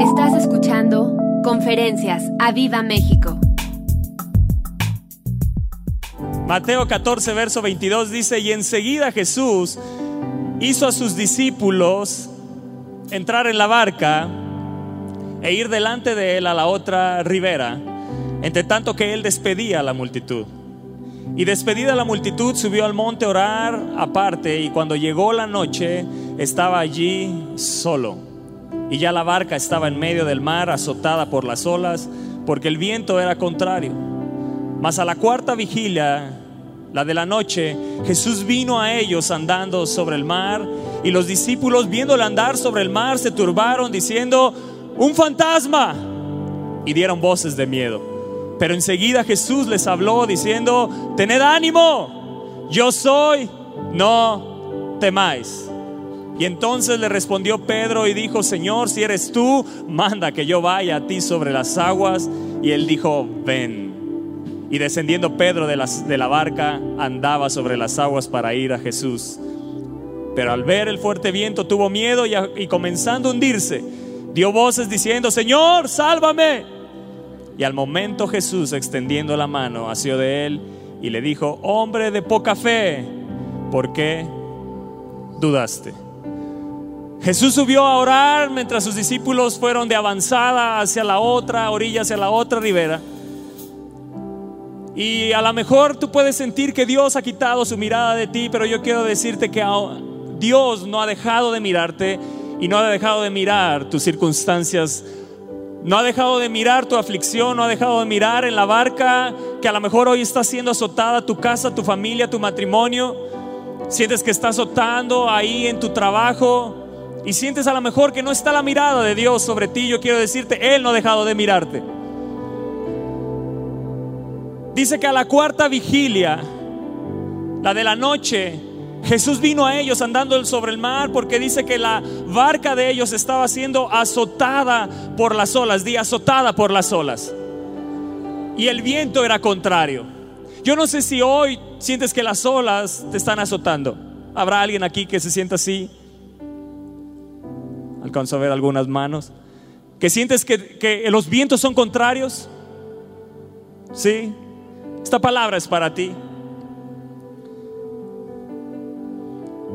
Estás escuchando Conferencias a Viva México. Mateo 14, verso 22 dice, y enseguida Jesús hizo a sus discípulos entrar en la barca e ir delante de él a la otra ribera, entre tanto que él despedía a la multitud. Y despedida la multitud subió al monte a orar aparte y cuando llegó la noche estaba allí solo. Y ya la barca estaba en medio del mar azotada por las olas porque el viento era contrario. Mas a la cuarta vigilia, la de la noche, Jesús vino a ellos andando sobre el mar y los discípulos viéndole andar sobre el mar se turbaron diciendo, un fantasma. Y dieron voces de miedo. Pero enseguida Jesús les habló diciendo, tened ánimo, yo soy, no temáis. Y entonces le respondió Pedro y dijo, Señor, si eres tú, manda que yo vaya a ti sobre las aguas. Y él dijo, ven. Y descendiendo Pedro de la, de la barca, andaba sobre las aguas para ir a Jesús. Pero al ver el fuerte viento tuvo miedo y, y comenzando a hundirse, dio voces diciendo, Señor, sálvame. Y al momento Jesús, extendiendo la mano, asió de él y le dijo, hombre de poca fe, ¿por qué dudaste? Jesús subió a orar mientras sus discípulos fueron de avanzada hacia la otra orilla, hacia la otra ribera. Y a lo mejor tú puedes sentir que Dios ha quitado su mirada de ti, pero yo quiero decirte que Dios no ha dejado de mirarte y no ha dejado de mirar tus circunstancias no ha dejado de mirar tu aflicción, no ha dejado de mirar en la barca que a lo mejor hoy está siendo azotada tu casa, tu familia, tu matrimonio. Sientes que está azotando ahí en tu trabajo y sientes a lo mejor que no está la mirada de Dios sobre ti. Yo quiero decirte, Él no ha dejado de mirarte. Dice que a la cuarta vigilia, la de la noche, Jesús vino a ellos andando sobre el mar porque dice que la barca de ellos estaba siendo azotada por las olas, di azotada por las olas. Y el viento era contrario. Yo no sé si hoy sientes que las olas te están azotando. ¿Habrá alguien aquí que se sienta así? Alcanzo a ver algunas manos. ¿Que sientes que, que los vientos son contrarios? Sí. Esta palabra es para ti.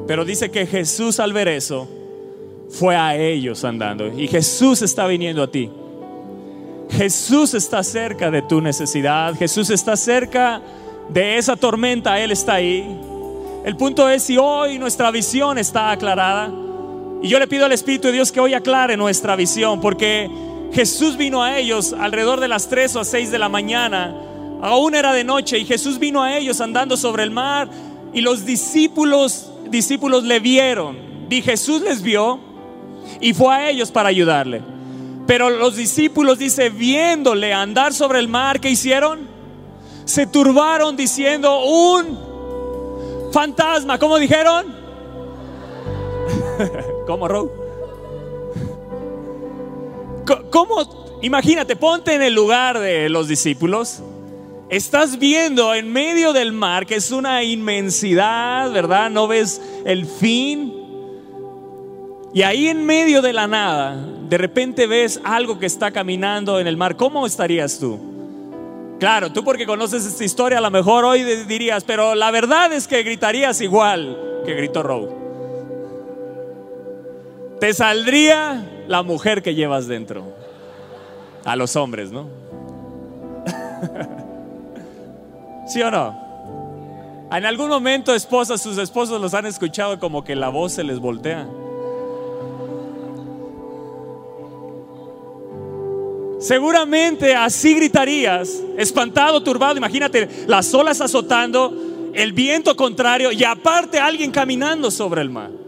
Pero dice que Jesús al ver eso fue a ellos andando. Y Jesús está viniendo a ti. Jesús está cerca de tu necesidad. Jesús está cerca de esa tormenta. Él está ahí. El punto es si hoy nuestra visión está aclarada. Y yo le pido al Espíritu de Dios que hoy aclare nuestra visión. Porque Jesús vino a ellos alrededor de las 3 o 6 de la mañana. Aún era de noche. Y Jesús vino a ellos andando sobre el mar. Y los discípulos discípulos le vieron y Jesús les vio y fue a ellos para ayudarle. Pero los discípulos, dice, viéndole andar sobre el mar, ¿qué hicieron? Se turbaron diciendo, un fantasma. ¿Cómo dijeron? ¿Cómo, Ro? ¿Cómo? Imagínate, ponte en el lugar de los discípulos. Estás viendo en medio del mar que es una inmensidad, ¿verdad? No ves el fin. Y ahí en medio de la nada, de repente ves algo que está caminando en el mar. ¿Cómo estarías tú? Claro, tú porque conoces esta historia, a lo mejor hoy dirías, pero la verdad es que gritarías igual que gritó Rowe. Te saldría la mujer que llevas dentro. A los hombres, ¿no? ¿Sí o no? En algún momento esposas, sus esposos los han escuchado como que la voz se les voltea. Seguramente así gritarías, espantado, turbado, imagínate las olas azotando, el viento contrario y aparte alguien caminando sobre el mar.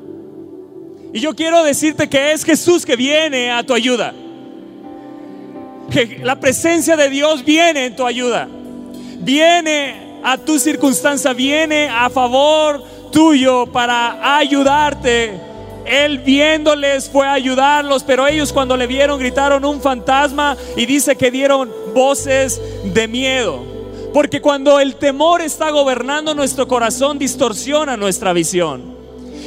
Y yo quiero decirte que es Jesús que viene a tu ayuda. Que la presencia de Dios viene en tu ayuda viene a tu circunstancia, viene a favor tuyo para ayudarte. Él viéndoles fue a ayudarlos, pero ellos cuando le vieron gritaron un fantasma y dice que dieron voces de miedo. Porque cuando el temor está gobernando nuestro corazón distorsiona nuestra visión.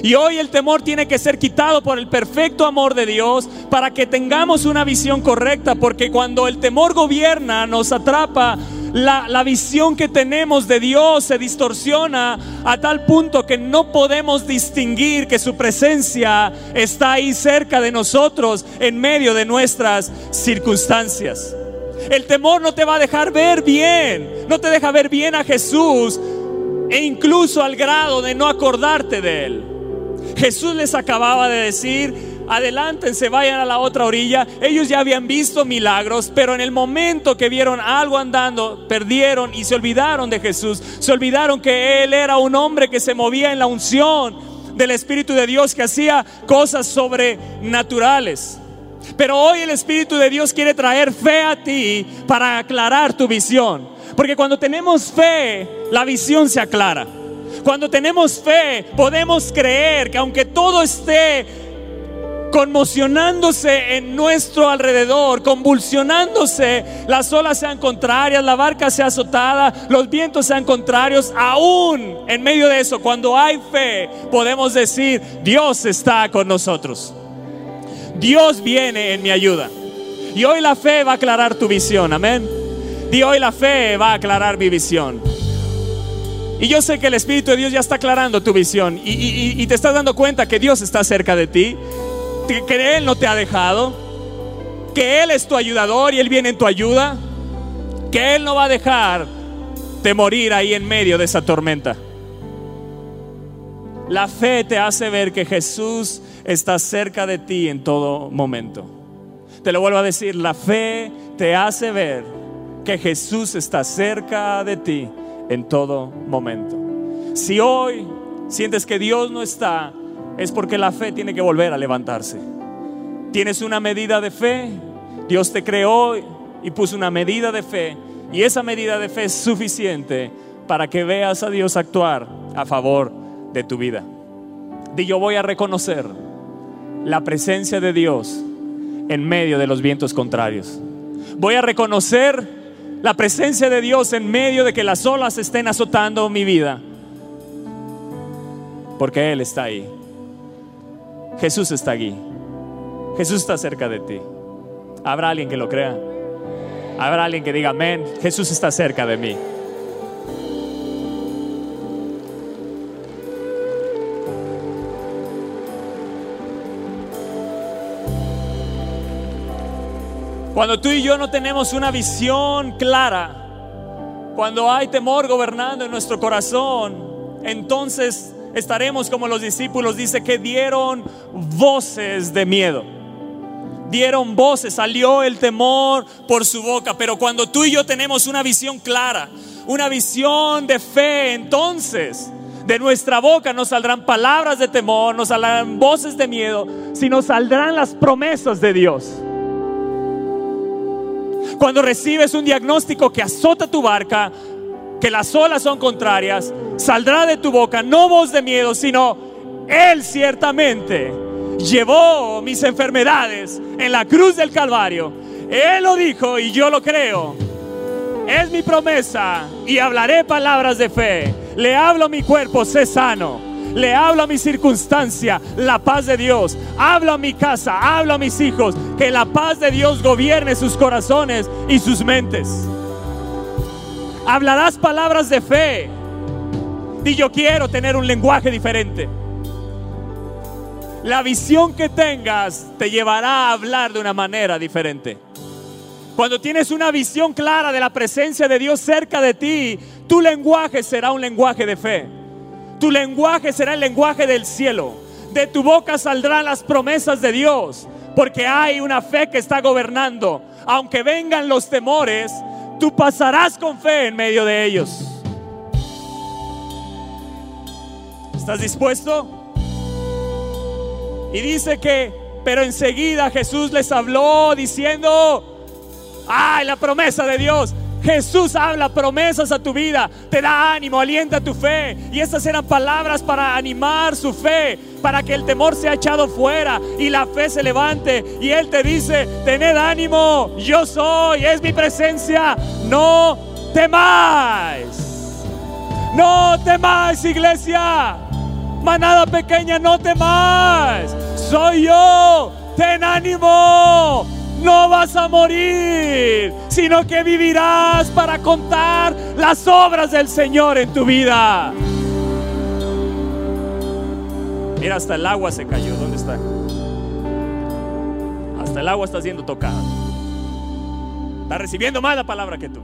Y hoy el temor tiene que ser quitado por el perfecto amor de Dios para que tengamos una visión correcta, porque cuando el temor gobierna, nos atrapa, la, visión que tenemos de Dios se distorsiona a tal punto que no podemos distinguir que su presencia está ahí cerca de nosotros en medio de nuestras circunstancias. El temor no te va a dejar ver bien, no te deja ver bien a Jesús e incluso al grado de no acordarte de Él. Jesús les acababa de decir, adelántense, vayan a la otra orilla. Ellos ya habían visto milagros, pero en el momento que vieron algo andando, perdieron y se olvidaron de Jesús. Se olvidaron que Él era un hombre que se movía en la unción del Espíritu de Dios, que hacía cosas sobrenaturales. Pero hoy el Espíritu de Dios quiere traer fe a ti para aclarar tu visión. Porque cuando tenemos fe, la visión se aclara. Cuando tenemos fe, podemos creer que aunque todo esté conmocionándose en nuestro alrededor, convulsionándose, las olas sean contrarias, la barca sea azotada, los vientos sean contrarios, aún en medio de eso, cuando hay fe, podemos decir, Dios está con nosotros. Dios viene en mi ayuda. Y hoy la fe va a aclarar tu visión, amén. Y hoy la fe va a aclarar mi visión. Y yo sé que el Espíritu de Dios ya está aclarando tu visión y, te estás dando cuenta que Dios está cerca de ti, que Él no te ha dejado, que Él es tu ayudador y Él viene en tu ayuda, que Él no va a dejar de morir ahí en medio de esa tormenta. La fe te hace ver que Jesús está cerca de ti en todo momento. Te lo vuelvo a decir, la fe te hace ver que Jesús está cerca de ti en todo momento. Si hoy sientes que Dios no está, es porque la fe tiene que volver a levantarse. Tienes una medida de fe, Dios te creó y puso una medida de fe, y esa medida de fe es suficiente para que veas a Dios actuar a favor de tu vida. Di yo voy a reconocer la presencia de Dios en medio de los vientos contrarios. Voy a reconocer la presencia de Dios en medio de que las olas estén azotando mi vida. Porque Él está ahí. Jesús está aquí. Jesús está cerca de ti. ¿Habrá alguien que lo crea? ¿Habrá alguien que diga, amén? Jesús está cerca de mí. Cuando tú y yo no tenemos una visión clara, cuando hay temor gobernando en nuestro corazón, entonces estaremos como los discípulos, dice que dieron voces de miedo. Dieron voces, salió el temor por su boca, pero cuando tú y yo tenemos una visión clara, una visión de fe, entonces de nuestra boca no saldrán palabras de temor, no saldrán voces de miedo, sino saldrán las promesas de Dios. Cuando recibes un diagnóstico que azota tu barca, que las olas son contrarias, saldrá de tu boca no voz de miedo, sino Él ciertamente llevó mis enfermedades en la cruz del Calvario. Él lo dijo y yo lo creo. Es mi promesa y hablaré palabras de fe. Le hablo a mi cuerpo, sé sano. Le hablo a mi circunstancia, la paz de Dios. Hablo a mi casa, hablo a mis hijos, que la paz de Dios gobierne sus corazones y sus mentes. Hablarás palabras de fe. Y yo quiero tener un lenguaje diferente. La visión que tengas te llevará a hablar de una manera diferente. Cuando tienes una visión clara de la presencia de Dios cerca de ti, tu lenguaje será un lenguaje de fe. Tu lenguaje será el lenguaje del cielo. De tu boca saldrán las promesas de Dios, porque hay una fe que está gobernando. Aunque vengan los temores, tú pasarás con fe en medio de ellos. ¿Estás dispuesto? Y dice que, pero enseguida Jesús les habló diciendo, ay, la promesa de Dios, Jesús habla promesas a tu vida, te da ánimo, alienta tu fe. Y estas eran palabras para animar su fe, para que el temor sea echado fuera y la fe se levante. Y Él te dice, tened ánimo, yo soy, es mi presencia, no temáis. No temáis, iglesia. manada pequeña, no temas, soy yo, ten ánimo, no vas a morir, sino que vivirás para contar las obras del Señor en tu vida. Mira, hasta el agua se cayó, ¿dónde está? Hasta el agua está siendo tocada. Está recibiendo más la palabra que tú.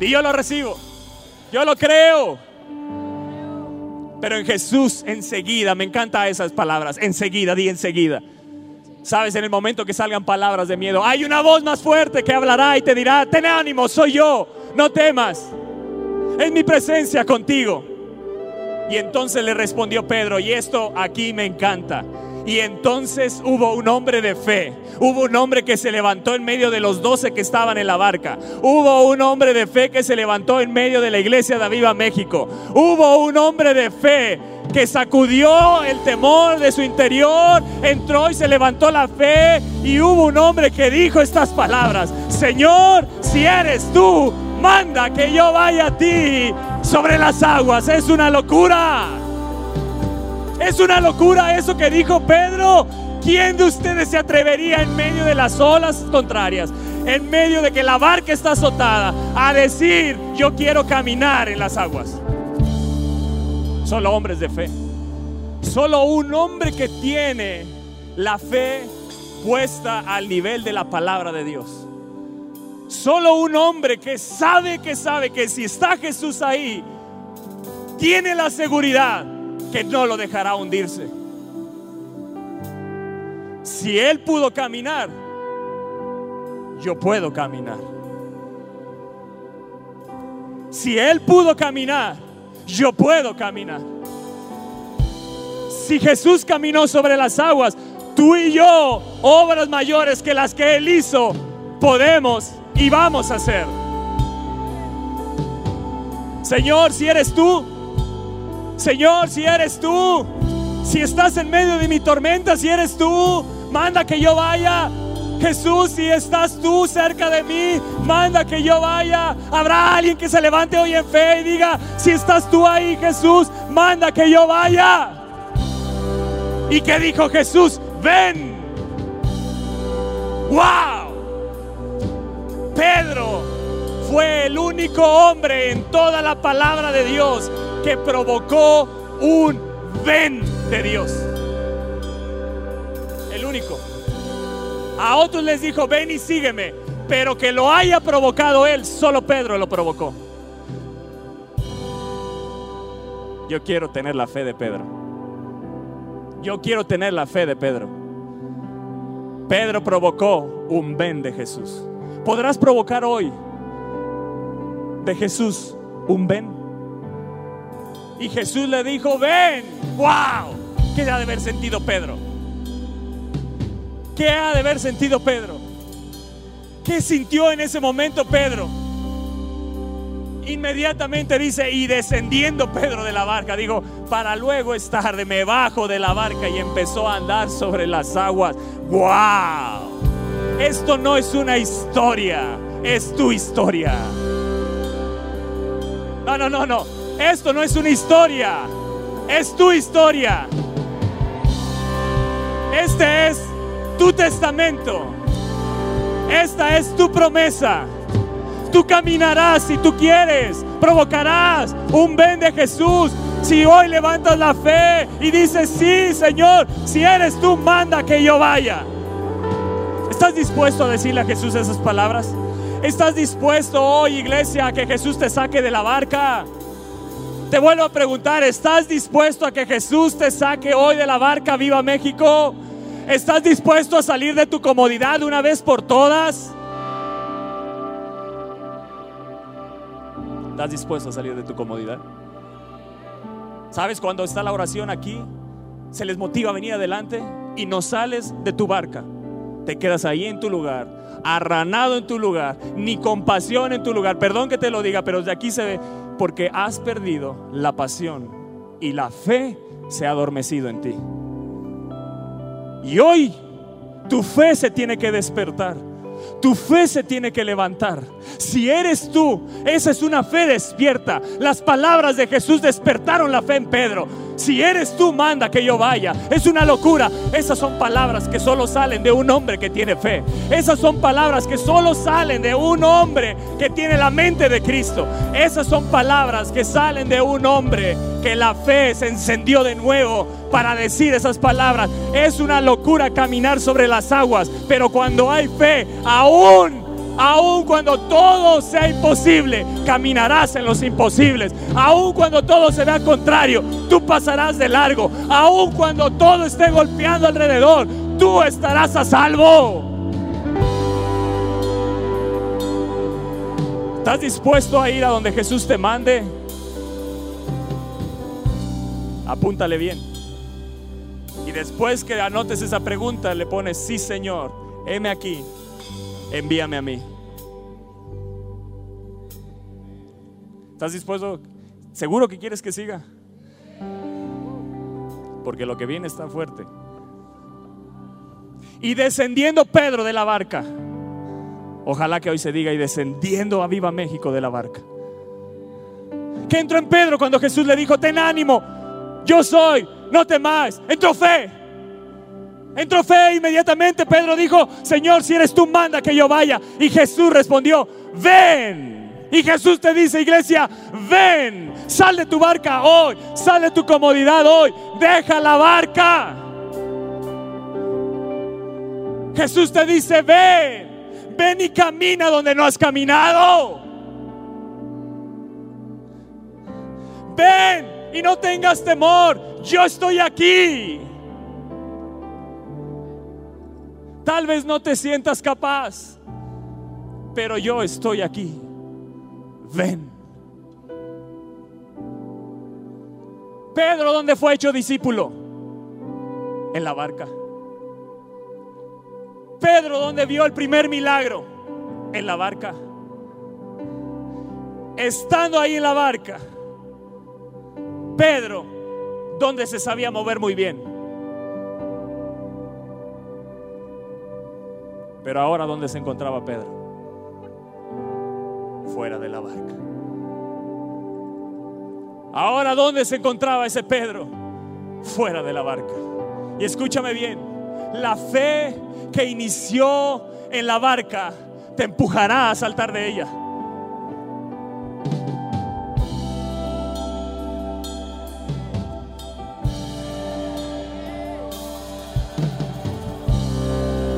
Y yo lo recibo. Yo lo creo. Pero en Jesús enseguida, me encantan esas palabras, enseguida, di enseguida. Sabes, en el momento que salgan palabras de miedo, hay una voz más fuerte que hablará y te dirá, ten ánimo, soy yo, no temas. Es mi presencia contigo. Y entonces le respondió Pedro, y esto aquí me encanta. Y entonces hubo un hombre de fe. Hubo un hombre que se levantó en medio de los doce que estaban en la barca. Hubo un hombre de fe que se levantó en medio de la iglesia de Aviva México. Hubo un hombre de fe que sacudió el temor de su interior, entró y se levantó la fe. Y hubo un hombre que dijo estas palabras, Señor, si eres tú, manda que yo vaya a ti sobre las aguas. Es una locura. Es una locura eso que dijo Pedro. ¿Quién de ustedes se atrevería en medio de las olas contrarias, en medio de que la barca está azotada, a decir, yo quiero caminar en las aguas? Solo hombres de fe. Solo un hombre que tiene la fe puesta al nivel de la palabra de Dios. Solo un hombre que sabe que sabe que si está Jesús ahí, tiene la seguridad que no lo dejará hundirse. Si Él pudo caminar, yo puedo caminar. Si Él pudo caminar, yo puedo caminar. Si Jesús caminó sobre las aguas, tú y yo, obras mayores que las que Él hizo, podemos y vamos a hacer. Señor, si eres tú, Señor, si eres tú, si estás en medio de mi tormenta, si eres tú, manda que yo vaya. Jesús, si estás tú cerca de mí, manda que yo vaya. Habrá alguien que se levante hoy en fe y diga, si estás tú ahí, Jesús, manda que yo vaya. ¿Y qué dijo Jesús? Ven. ¡Wow! Pedro fue el único hombre en toda la palabra de Dios que provocó un ven de Dios. A otros les dijo, ven y sígueme. Pero que lo haya provocado él, solo Pedro lo provocó. Yo quiero tener la fe de Pedro. Yo quiero tener la fe de Pedro. Pedro provocó un ven de Jesús. ¿Podrás provocar hoy de Jesús un ven? Y Jesús le dijo, ven, wow. ¿Qué ha de haber sentido Pedro? ¿Qué ha de haber sentido Pedro? ¿Qué sintió en ese momento Pedro? Inmediatamente dice, y descendiendo Pedro de la barca, digo, para luego estar de me bajo de la barca y empezó a andar sobre las aguas. ¡Wow! Esto no es una historia, es tu historia. No, no, no, no. Esto no es una historia, es tu historia. Este es tu testamento. Esta es tu promesa. Tú caminarás si tú quieres, provocarás un ven de Jesús. Si hoy levantas la fe y dices, sí, Señor, si eres tú, manda que yo vaya. ¿Estás dispuesto a decirle a Jesús esas palabras? ¿Estás dispuesto hoy, iglesia, a que Jesús te saque de la barca? Te vuelvo a preguntar, ¿estás dispuesto a que Jesús te saque hoy de la barca Viva México? ¿Estás dispuesto a salir de tu comodidad una vez por todas? ¿Estás dispuesto a salir de tu comodidad? ¿Sabes cuando está la oración aquí? Se les motiva a venir adelante y no sales de tu barca. Te quedas ahí en tu lugar, arranado en tu lugar, ni compasión en tu lugar. Perdón que te lo diga, pero de aquí se ve, porque has perdido la pasión y la fe se ha adormecido en ti. Y hoy tu fe se tiene que despertar. Tu fe se tiene que levantar. Si eres tú, esa es una fe despierta. Las palabras de Jesús despertaron la fe en Pedro. Si eres tú, manda que yo vaya. Es una locura. Esas son palabras que solo salen de un hombre que tiene fe. Esas son palabras que solo salen de un hombre que tiene la mente de Cristo. Esas son palabras que salen de un hombre que la fe se encendió de nuevo para decir esas palabras. Es una locura caminar sobre las aguas, pero cuando hay fe, aún Aún cuando todo sea imposible, caminarás en los imposibles. Aún cuando todo se vea contrario, tú pasarás de largo. Aún cuando todo esté golpeando alrededor, tú estarás a salvo. ¿Estás dispuesto a ir a donde Jesús te mande? Apúntale bien. Y después que anotes esa pregunta, le pones, sí Señor, heme aquí, envíame a mí. ¿Estás dispuesto? ¿Seguro que quieres que siga? Porque lo que viene está fuerte. Y descendiendo Pedro de la barca, ojalá que hoy se diga, y descendiendo a Viva México de la barca. ¿Qué entró en Pedro cuando Jesús le dijo, ten ánimo, yo soy, no temáis? Entró fe. Entró fe inmediatamente. Pedro dijo, Señor, si eres tú, manda que yo vaya. Y Jesús respondió, ven. Y Jesús te dice, iglesia, ven, sal de tu barca hoy, sal de tu comodidad hoy, deja la barca. Jesús te dice, ven, ven y camina donde no has caminado. Ven y no tengas temor, yo estoy aquí. Tal vez no te sientas capaz, pero yo estoy aquí. Ven. Pedro, ¿dónde fue hecho discípulo? En la barca. Pedro, ¿dónde vio el primer milagro? En la barca. Estando ahí en la barca, Pedro, ¿dónde se sabía mover muy bien? Pero ahora, ¿dónde se encontraba Pedro? Fuera de la barca. Ahora, ¿dónde se encontraba ese Pedro? Fuera de la barca. Y escúchame bien, la fe que inició en la barca te empujará a saltar de ella.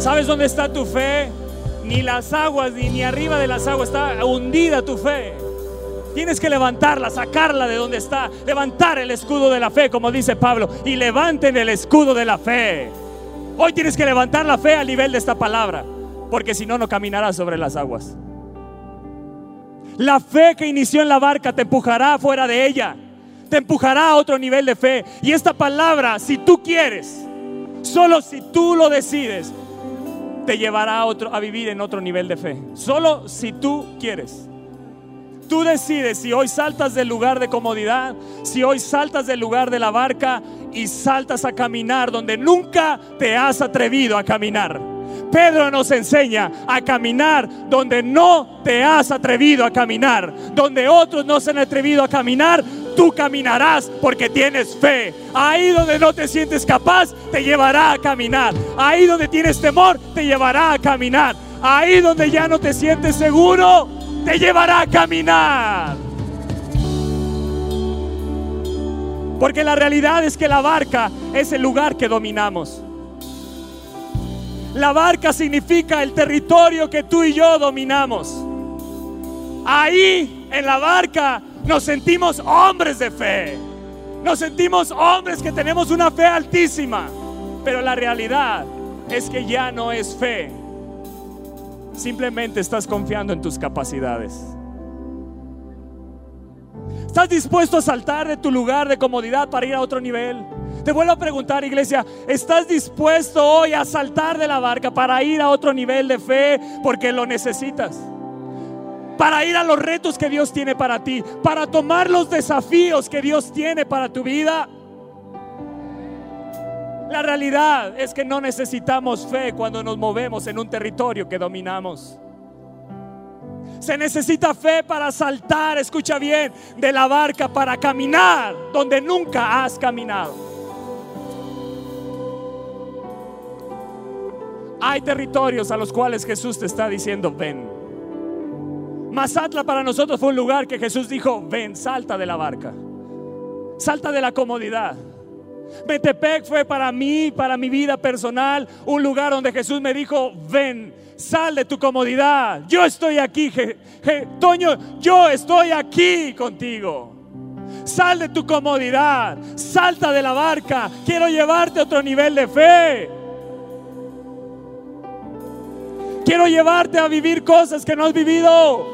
¿Sabes dónde está tu fe? Ni las aguas, ni, ni arriba de las aguas, está hundida tu fe. Tienes que levantarla, sacarla de donde está, levantar el escudo de la fe, como dice Pablo, y levanten el escudo de la fe. Hoy tienes que levantar la fe al nivel de esta palabra, porque si no, no caminarás sobre las aguas. La fe que inició en la barca te empujará fuera de ella, te empujará a otro nivel de fe. Y esta palabra, si tú quieres, solo si tú lo decides, te llevará a, otro, a vivir en otro nivel de fe. Solo si tú quieres. Tú decides si hoy saltas del lugar de comodidad, si hoy saltas del lugar de la barca y saltas a caminar donde nunca te has atrevido a caminar. Pedro nos enseña a caminar donde no te has atrevido a caminar, donde otros no se han atrevido a caminar, tú caminarás porque tienes fe. Ahí donde no te sientes capaz, te llevará a caminar. Ahí donde tienes temor, te llevará a caminar. Ahí donde ya no te sientes seguro, te llevará a caminar. Porque la realidad es que la barca es el lugar que dominamos. La barca significa el territorio que tú y yo dominamos. Ahí en la barca nos sentimos hombres de fe. Nos sentimos hombres que tenemos una fe altísima. Pero la realidad es que ya no es fe. Simplemente estás confiando en tus capacidades. ¿Estás dispuesto a saltar de tu lugar de comodidad para ir a otro nivel? Te vuelvo a preguntar, iglesia, ¿estás dispuesto hoy a saltar de la barca para ir a otro nivel de fe porque lo necesitas? Para ir a los retos que Dios tiene para ti, para tomar los desafíos que Dios tiene para tu vida. La realidad es que no necesitamos fe cuando nos movemos en un territorio que dominamos. Se necesita fe para saltar, escucha bien, de la barca para caminar donde nunca has caminado. Hay territorios a los cuales Jesús te está diciendo, ven. Mazatla para nosotros fue un lugar que Jesús dijo, ven, salta de la barca. Salta de la comodidad. Metepec fue para mí, para mi vida personal, un lugar donde Jesús me dijo, ven, sal de tu comodidad. Yo estoy aquí, Toño, yo estoy aquí contigo. Sal de tu comodidad, salta de la barca. Quiero llevarte a otro nivel de fe. Quiero llevarte a vivir cosas que no has vivido.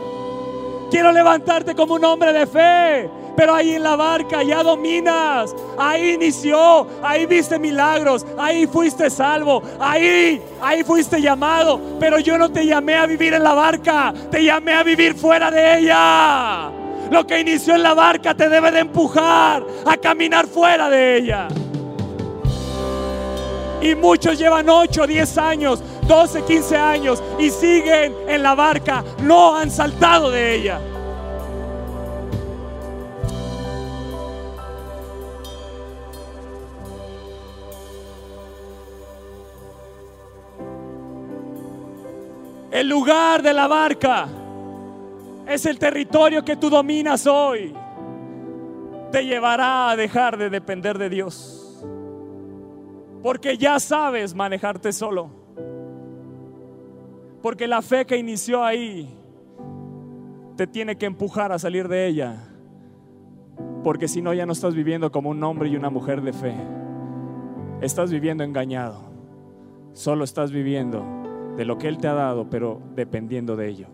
Quiero levantarte como un hombre de fe pero ahí en la barca ya dominas. Ahí inició, ahí viste milagros, ahí fuiste salvo, ahí, ahí fuiste llamado. Pero yo no te llamé a vivir en la barca, te llamé a vivir fuera de ella. Lo que inició en la barca te debe de empujar a caminar fuera de ella. Y muchos llevan 8, 10 años, 12, 15 años y siguen en la barca, no han saltado de ella. El lugar de la barca es el territorio que tú dominas hoy. Te llevará a dejar de depender de Dios. Porque ya sabes manejarte solo. Porque la fe que inició ahí te tiene que empujar a salir de ella. Porque si no, ya no estás viviendo como un hombre y una mujer de fe. Estás viviendo engañado. Solo estás viviendo de lo que Él te ha dado, pero dependiendo de ello.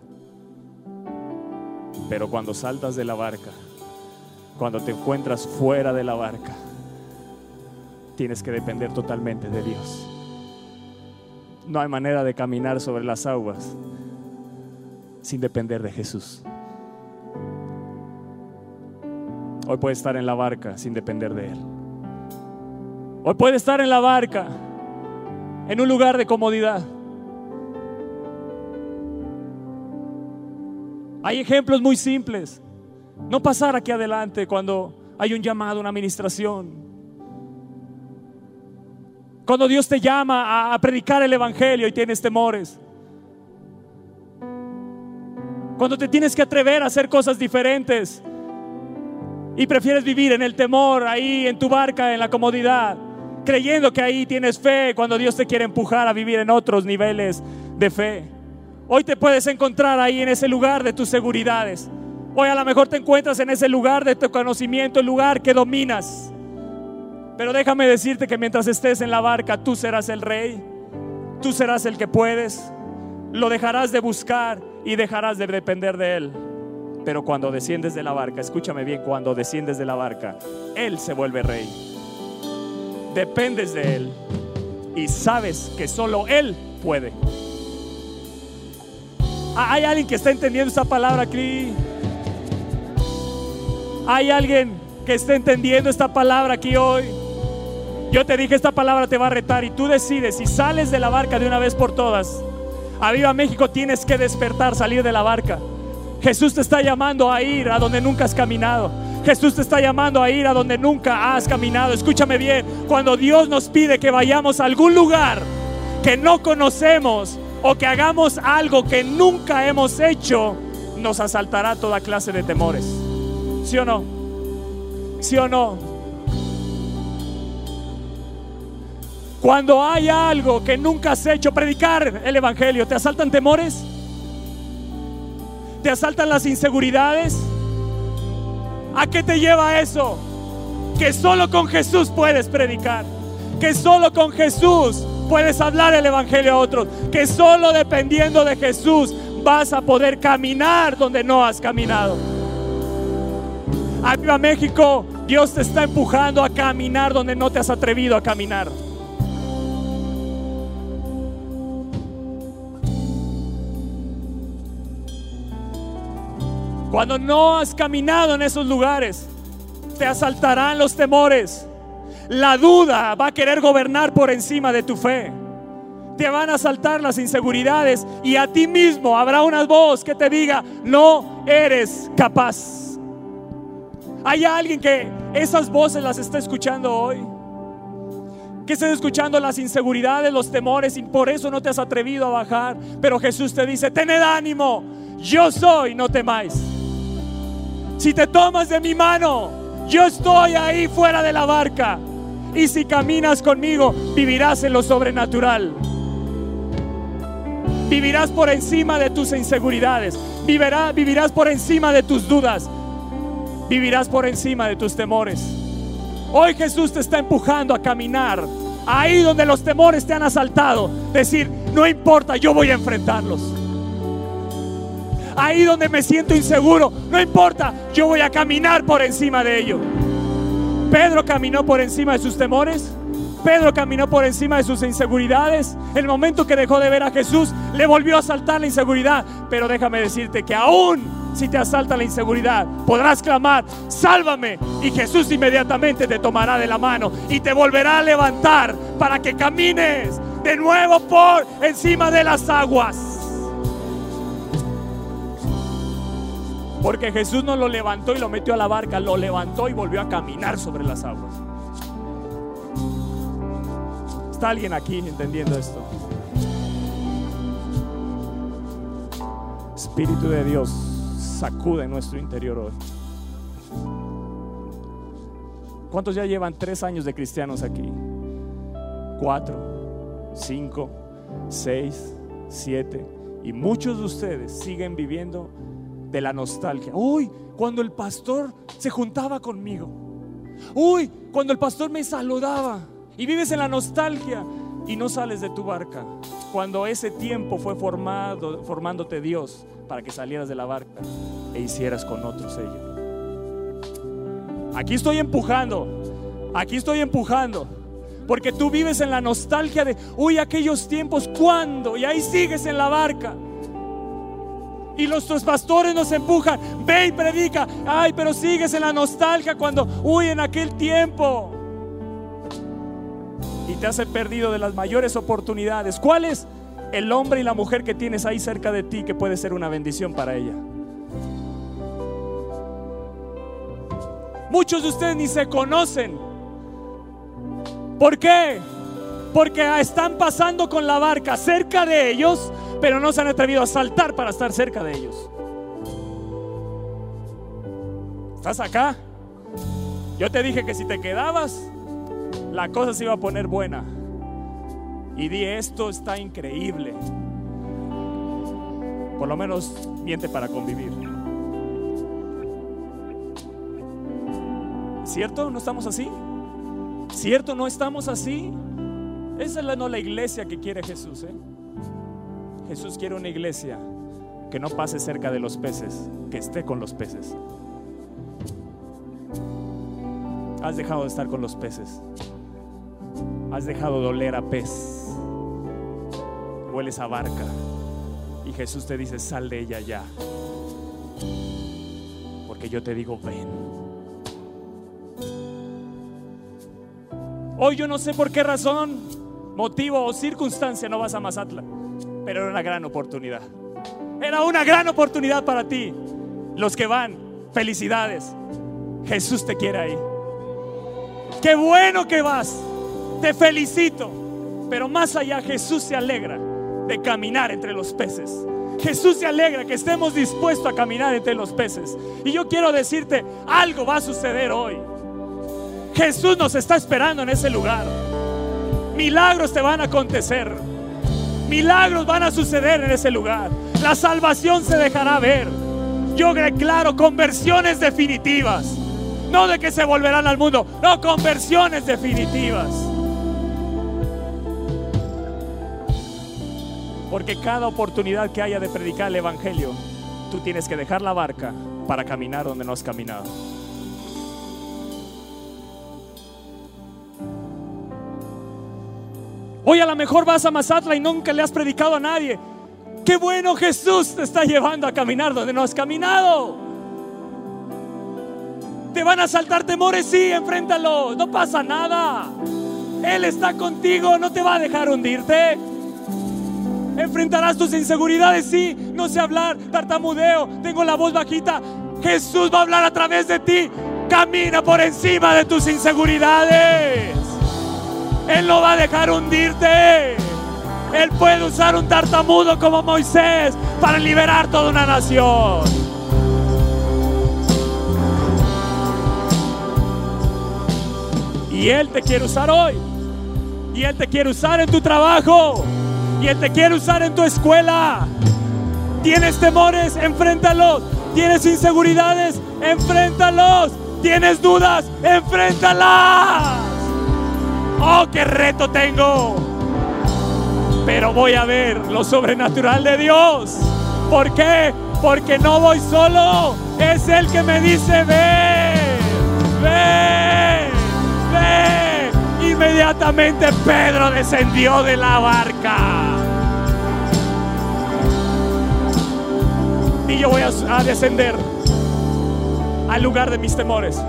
Pero cuando saltas de la barca, cuando te encuentras fuera de la barca, tienes que depender totalmente de Dios. No hay manera de caminar sobre las aguas sin depender de Jesús. Hoy puede estar en la barca sin depender de Él. Hoy puede estar en la barca en un lugar de comodidad Hay ejemplos muy simples. No pasar aquí adelante cuando hay un llamado, una administración. Cuando Dios te llama a, predicar el Evangelio y tienes temores. Cuando te tienes que atrever a hacer cosas diferentes y prefieres vivir en el temor, ahí en tu barca, en la comodidad, creyendo que ahí tienes fe cuando Dios te quiere empujar a vivir en otros niveles de fe. Hoy te puedes encontrar ahí en ese lugar de tus seguridades. Hoy a lo mejor te encuentras en ese lugar de tu conocimiento, el lugar que dominas. Pero déjame decirte que mientras estés en la barca, tú serás el rey. Tú serás el que puedes. Lo dejarás de buscar y dejarás de depender de Él. Pero cuando desciendes de la barca, escúchame bien, cuando desciendes de la barca, Él se vuelve rey. Dependes de Él y sabes que solo Él puede. ¿Hay alguien que está entendiendo esta palabra aquí? ¿Hay alguien que está entendiendo esta palabra aquí hoy? Yo te dije, esta palabra te va a retar y tú decides si sales de la barca de una vez por todas. A Viva México tienes que despertar, salir de la barca. Jesús te está llamando a ir a donde nunca has caminado. Jesús te está llamando a ir a donde nunca has caminado. Escúchame bien, cuando Dios nos pide que vayamos a algún lugar que no conocemos, o que hagamos algo que nunca hemos hecho, nos asaltará toda clase de temores. ¿Sí o no? ¿Sí o no? Cuando hay algo que nunca has hecho, predicar el Evangelio, ¿te asaltan temores? ¿Te asaltan las inseguridades? ¿A qué te lleva eso? Que solo con Jesús puedes predicar. Que solo con Jesús puedes hablar el Evangelio a otros, que solo dependiendo de Jesús vas a poder caminar donde no has caminado. Arriba México, Dios te está empujando a caminar donde no te has atrevido a caminar. Cuando no has caminado en esos lugares, te asaltarán los temores. La duda va a querer gobernar por encima de tu fe. te van a saltar las inseguridades y a ti mismo habrá una voz que te diga, no eres capaz. ¿Hay alguien que esas voces las está escuchando hoy? Que estés escuchando las inseguridades, los temores y por eso no te has atrevido a bajar. Pero Jesús te dice, tened ánimo, yo soy, no temáis. Si te tomas de mi mano, yo estoy ahí fuera de la barca. Y si caminas conmigo, vivirás en lo sobrenatural. Vivirás por encima de tus inseguridades. Vivirás, vivirás por encima de tus dudas. Vivirás por encima de tus temores. Hoy Jesús te está empujando a caminar. Ahí donde los temores te han asaltado. Decir, no importa, yo voy a enfrentarlos. Ahí donde me siento inseguro, no importa, yo voy a caminar por encima de ello. Pedro caminó por encima de sus temores. Pedro caminó por encima de sus inseguridades. El momento que dejó de ver a Jesús, le volvió a asaltar la inseguridad. Pero déjame decirte que aún si te asalta la inseguridad, podrás clamar, sálvame. Y Jesús inmediatamente te tomará de la mano y te volverá a levantar para que camines de nuevo por encima de las aguas. Porque Jesús no lo levantó y lo metió a la barca, lo levantó y volvió a caminar sobre las aguas alguien aquí entendiendo esto? Espíritu de Dios, sacude nuestro interior hoy. ¿Cuántos ya llevan tres años de cristianos aquí? Cuatro, cinco, seis, siete. Y muchos de ustedes siguen viviendo de la nostalgia. Uy, cuando el pastor se juntaba conmigo. Uy, cuando el pastor me saludaba y vives en la nostalgia y no sales de tu barca. Cuando ese tiempo fue formado, formándote Dios para que salieras de la barca e hicieras con otros ello. Aquí estoy empujando, aquí estoy empujando. Porque tú vives en la nostalgia de, uy, aquellos tiempos, ¿cuándo? Y ahí sigues en la barca. Y tus pastores nos empujan, ve y predica. Ay, pero sigues en la nostalgia cuando, uy, en aquel tiempo y te has perdido de las mayores oportunidades. ¿Cuál es el hombre y la mujer que tienes ahí cerca de ti que puede ser una bendición para ella? Muchos de ustedes ni se conocen. ¿Por qué? Porque están pasando con la barca cerca de ellos, pero no se han atrevido a saltar para estar cerca de ellos. ¿Estás acá? Yo te dije que si te quedabas, la cosa se iba a poner buena. Y di, esto está increíble. Por lo menos miente para convivir. ¿Cierto? ¿No estamos así? ¿Cierto? ¿No estamos así? Esa es la, no la iglesia que quiere Jesús. ¿eh? Jesús quiere una iglesia que no pase cerca de los peces, que esté con los peces. Has dejado de estar con los peces. Has dejado doler a pez. Hueles a barca. Y Jesús te dice, sal de ella ya. Porque yo te digo, ven. Hoy yo no sé por qué razón, motivo o circunstancia no vas a Mazatla. Pero era una gran oportunidad. Era una gran oportunidad para ti. Los que van, felicidades. Jesús te quiere ahí. Qué bueno que vas te felicito. Pero más allá Jesús se alegra de caminar entre los peces. Jesús se alegra que estemos dispuestos a caminar entre los peces. Y yo quiero decirte, algo va a suceder hoy. Jesús nos está esperando en ese lugar. Milagros te van a acontecer. Milagros van a suceder en ese lugar. La salvación se dejará ver. Yo declaro conversiones definitivas. No de que se volverán al mundo, no conversiones definitivas. Porque cada oportunidad que haya de predicar el Evangelio, tú tienes que dejar la barca para caminar donde no has caminado. Hoy a lo mejor vas a Mazatla y nunca le has predicado a nadie. Qué bueno Jesús te está llevando a caminar donde no has caminado. Te van a saltar temores, sí, enfréntalo, no pasa nada. Él está contigo, no te va a dejar hundirte. Enfrentarás tus inseguridades, sí. No sé hablar, tartamudeo, tengo la voz bajita. Jesús va a hablar a través de ti. Camina por encima de tus inseguridades. Él no va a dejar hundirte. Él puede usar un tartamudo como Moisés para liberar toda una nación. Y Él te quiere usar hoy. Y Él te quiere usar en tu trabajo. Y Él te quiere usar en tu escuela. Tienes temores, enfréntalos. Tienes inseguridades, enfréntalos. Tienes dudas, enfréntalas. Oh, qué reto tengo. Pero voy a ver lo sobrenatural de Dios. ¿Por qué? Porque no voy solo. Es el que me dice, ven, ven, ven. Inmediatamente Pedro descendió de la barca. Y yo voy a descender al lugar de mis temores.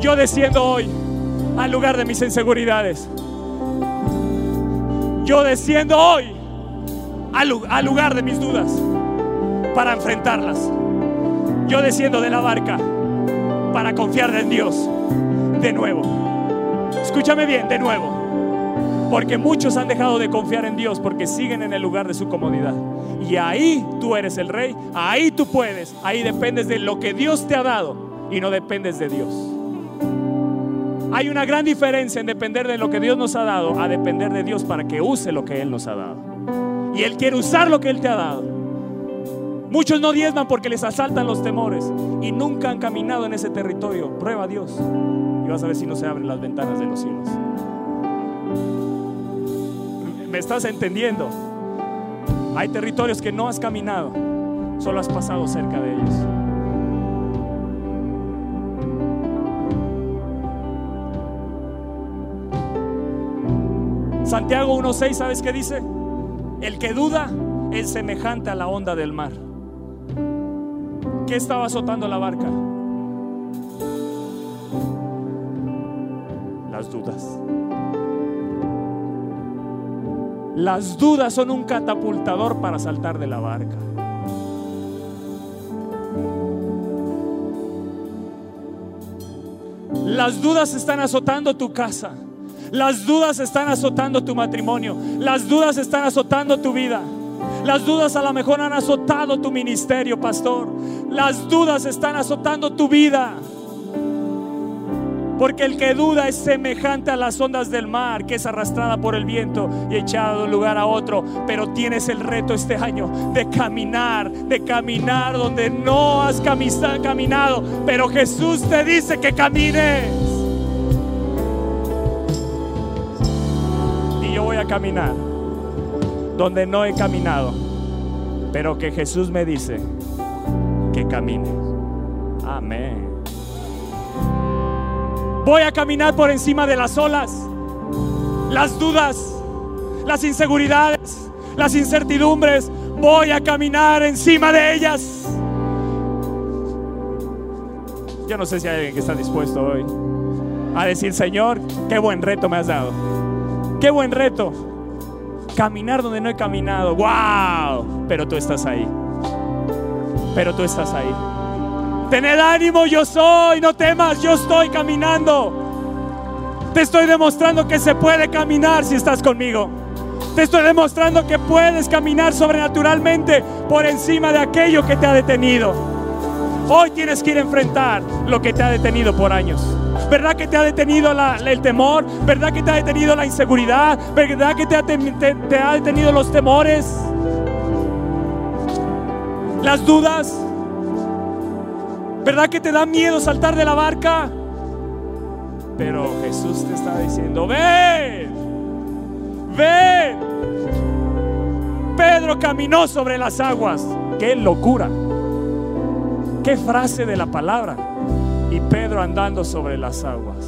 Yo desciendo hoy al lugar de mis inseguridades. Yo desciendo hoy al, lugar de mis dudas para enfrentarlas. Yo desciendo de la barca para confiar en Dios de nuevo. Escúchame bien, de nuevo. Porque muchos han dejado de confiar en Dios porque siguen en el lugar de su comodidad. Y ahí tú eres el rey, ahí tú puedes, ahí dependes de lo que Dios te ha dado y no dependes de Dios. Hay una gran diferencia en depender de lo que Dios nos ha dado a depender de Dios para que use lo que Él nos ha dado. Y Él quiere usar lo que Él te ha dado. Muchos no diezman porque les asaltan los temores y nunca han caminado en ese territorio. Prueba a Dios y vas a ver si no se abren las ventanas de los cielos. ¿Me estás entendiendo? Hay territorios que no has caminado, solo has pasado cerca de ellos. Santiago 1.6, ¿sabes qué dice? El que duda es semejante a la onda del mar. ¿Qué estaba azotando la barca? Las dudas. Las dudas son un catapultador para saltar de la barca. Las dudas están azotando tu casa. Las dudas están azotando tu matrimonio. Las dudas están azotando tu vida. Las dudas a lo mejor han azotado tu ministerio, pastor. Las dudas están azotando tu vida. Porque el que duda es semejante a las ondas del mar, que es arrastrada por el viento y echada de un lugar a otro. Pero tienes el reto este año de caminar, de caminar donde no has caminado. Pero Jesús te dice que camines. Caminar donde no he caminado, pero que Jesús me dice que camine. Amén. Voy a caminar por encima de las olas, las dudas, las inseguridades, las incertidumbres. Voy a caminar encima de ellas. Yo no sé si hay alguien que está dispuesto hoy a decir, Señor, qué buen reto me has dado. Qué buen reto. Caminar donde no he caminado. ¡Wow! Pero tú estás ahí. Pero tú estás ahí. Tened ánimo, yo soy. No temas, yo estoy caminando. Te estoy demostrando que se puede caminar si estás conmigo. Te estoy demostrando que puedes caminar sobrenaturalmente por encima de aquello que te ha detenido. Hoy tienes que ir a enfrentar lo que te ha detenido por años. ¿Verdad que te ha detenido el temor? ¿Verdad que te ha detenido la inseguridad? ¿Verdad que te ha, te ha detenido los temores? Las dudas. ¿Verdad que te da miedo saltar de la barca? Pero Jesús te está diciendo, ven, ven. Pedro caminó sobre las aguas. ¡Qué locura! ¡Qué frase de la palabra! Y Pedro andando sobre las aguas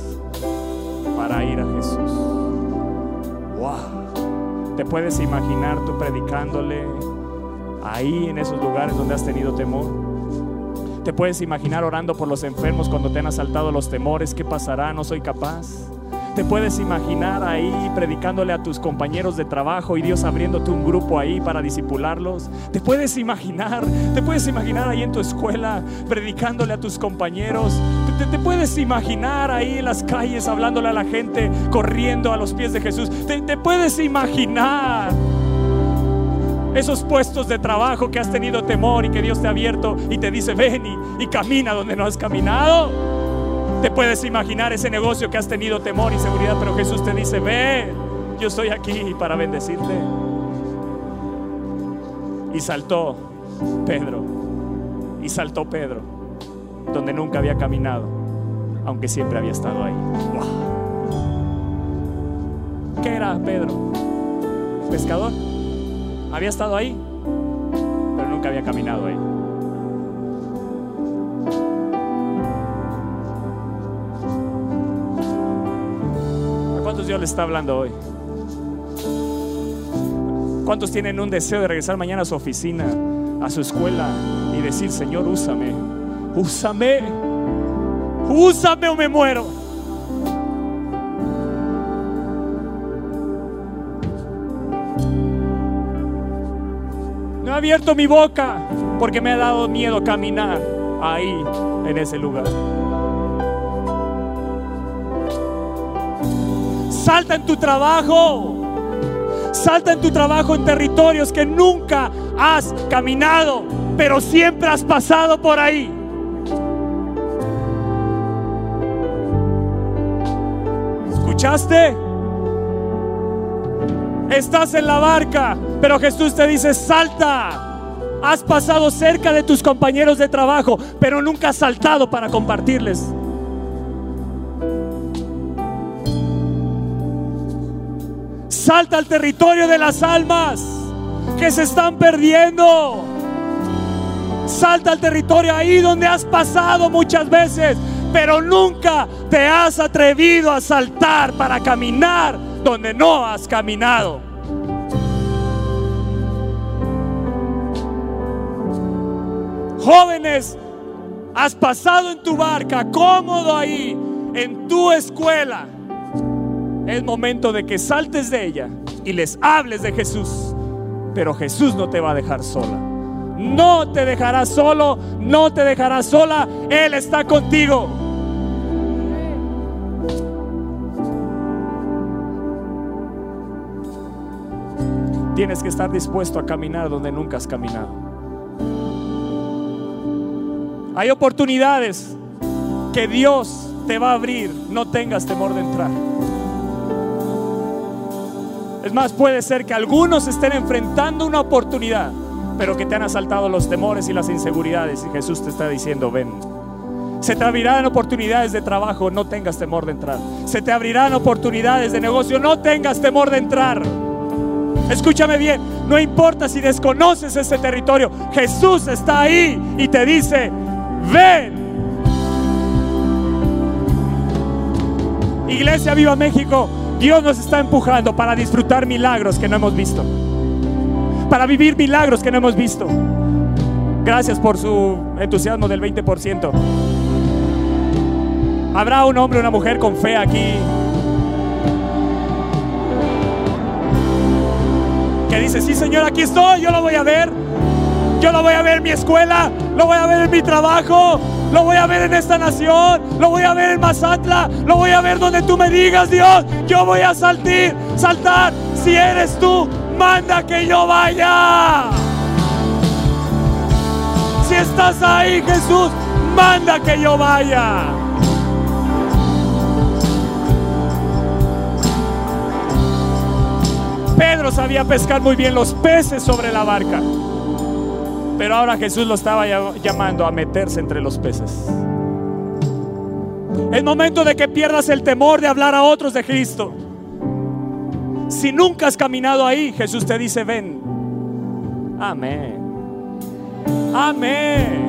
para ir a Jesús. Wow. ¿Te puedes imaginar tú predicándole ahí en esos lugares donde has tenido temor? ¿Te puedes imaginar orando por los enfermos cuando te han asaltado los temores? ¿Qué pasará? No soy capaz. Te puedes imaginar ahí predicándole a tus compañeros de trabajo y Dios abriéndote un grupo ahí para disipularlos. Te puedes imaginar, te puedes imaginar ahí en tu escuela predicándole a tus compañeros. Te, puedes imaginar ahí en las calles hablándole a la gente, corriendo a los pies de Jesús. Te, puedes imaginar esos puestos de trabajo que has tenido temor y que Dios te ha abierto y te dice, ven y, camina donde no has caminado. Te puedes imaginar ese negocio que has tenido temor y seguridad, pero Jesús te dice, ven, yo estoy aquí para bendecirte. Y saltó Pedro, y saltó Pedro, donde nunca había caminado, aunque siempre había estado ahí. ¿Qué era Pedro? ¿Pescador? Había estado ahí, pero nunca había caminado ahí. ¿A cuántos Dios le está hablando hoy? ¿Cuántos tienen un deseo de regresar mañana a su oficina, a su escuela y decir, Señor, úsame, úsame, úsame o me muero? abierto mi boca porque me ha dado miedo caminar ahí, en ese lugar. Salta en tu trabajo. Salta en tu trabajo en territorios que nunca has caminado, pero siempre has pasado por ahí. ¿Escuchaste? Estás en la barca, pero Jesús te dice, salta. Has pasado cerca de tus compañeros de trabajo, pero nunca has saltado para compartirles. Salta al territorio de las almas que se están perdiendo. Salta al territorio ahí donde has pasado muchas veces, pero nunca te has atrevido a saltar para caminar donde no has caminado. Jóvenes, has pasado en tu barca cómodo ahí, en tu escuela. Es momento de que saltes de ella y les hables de Jesús. Pero Jesús no te va a dejar sola. No te dejará solo, no te dejará sola. Él está contigo. Tienes que estar dispuesto a caminar donde nunca has caminado. Hay oportunidades que Dios te va a abrir. No tengas temor de entrar. Es más, puede ser que algunos estén enfrentando una oportunidad, pero que te han asaltado los temores y las inseguridades. Y Jesús te está diciendo, ven. Se te abrirán oportunidades de trabajo, no tengas temor de entrar. Se te abrirán oportunidades de negocio, no tengas temor de entrar. Escúchame bien, no importa si desconoces ese territorio, Jesús está ahí y te dice, ven. Iglesia Viva México, Dios nos está empujando para disfrutar milagros que no hemos visto, para vivir milagros que no hemos visto. Gracias por su entusiasmo del 20%. Habrá un hombre o una mujer con fe aquí dice, sí Señor, aquí estoy, yo lo voy a ver. Yo lo voy a ver en mi escuela, lo voy a ver en mi trabajo, lo voy a ver en esta nación, lo voy a ver en Mazatla, lo voy a ver donde tú me digas, Dios, yo voy a saltir, saltar. Si eres tú, manda que yo vaya. Si estás ahí, Jesús, manda que yo vaya. Pedro sabía pescar muy bien los peces sobre la barca. Pero ahora Jesús lo estaba llamando a meterse entre los peces. Es momento de que pierdas el temor de hablar a otros de Cristo. Si nunca has caminado ahí, Jesús te dice, ven. Amén. Amén.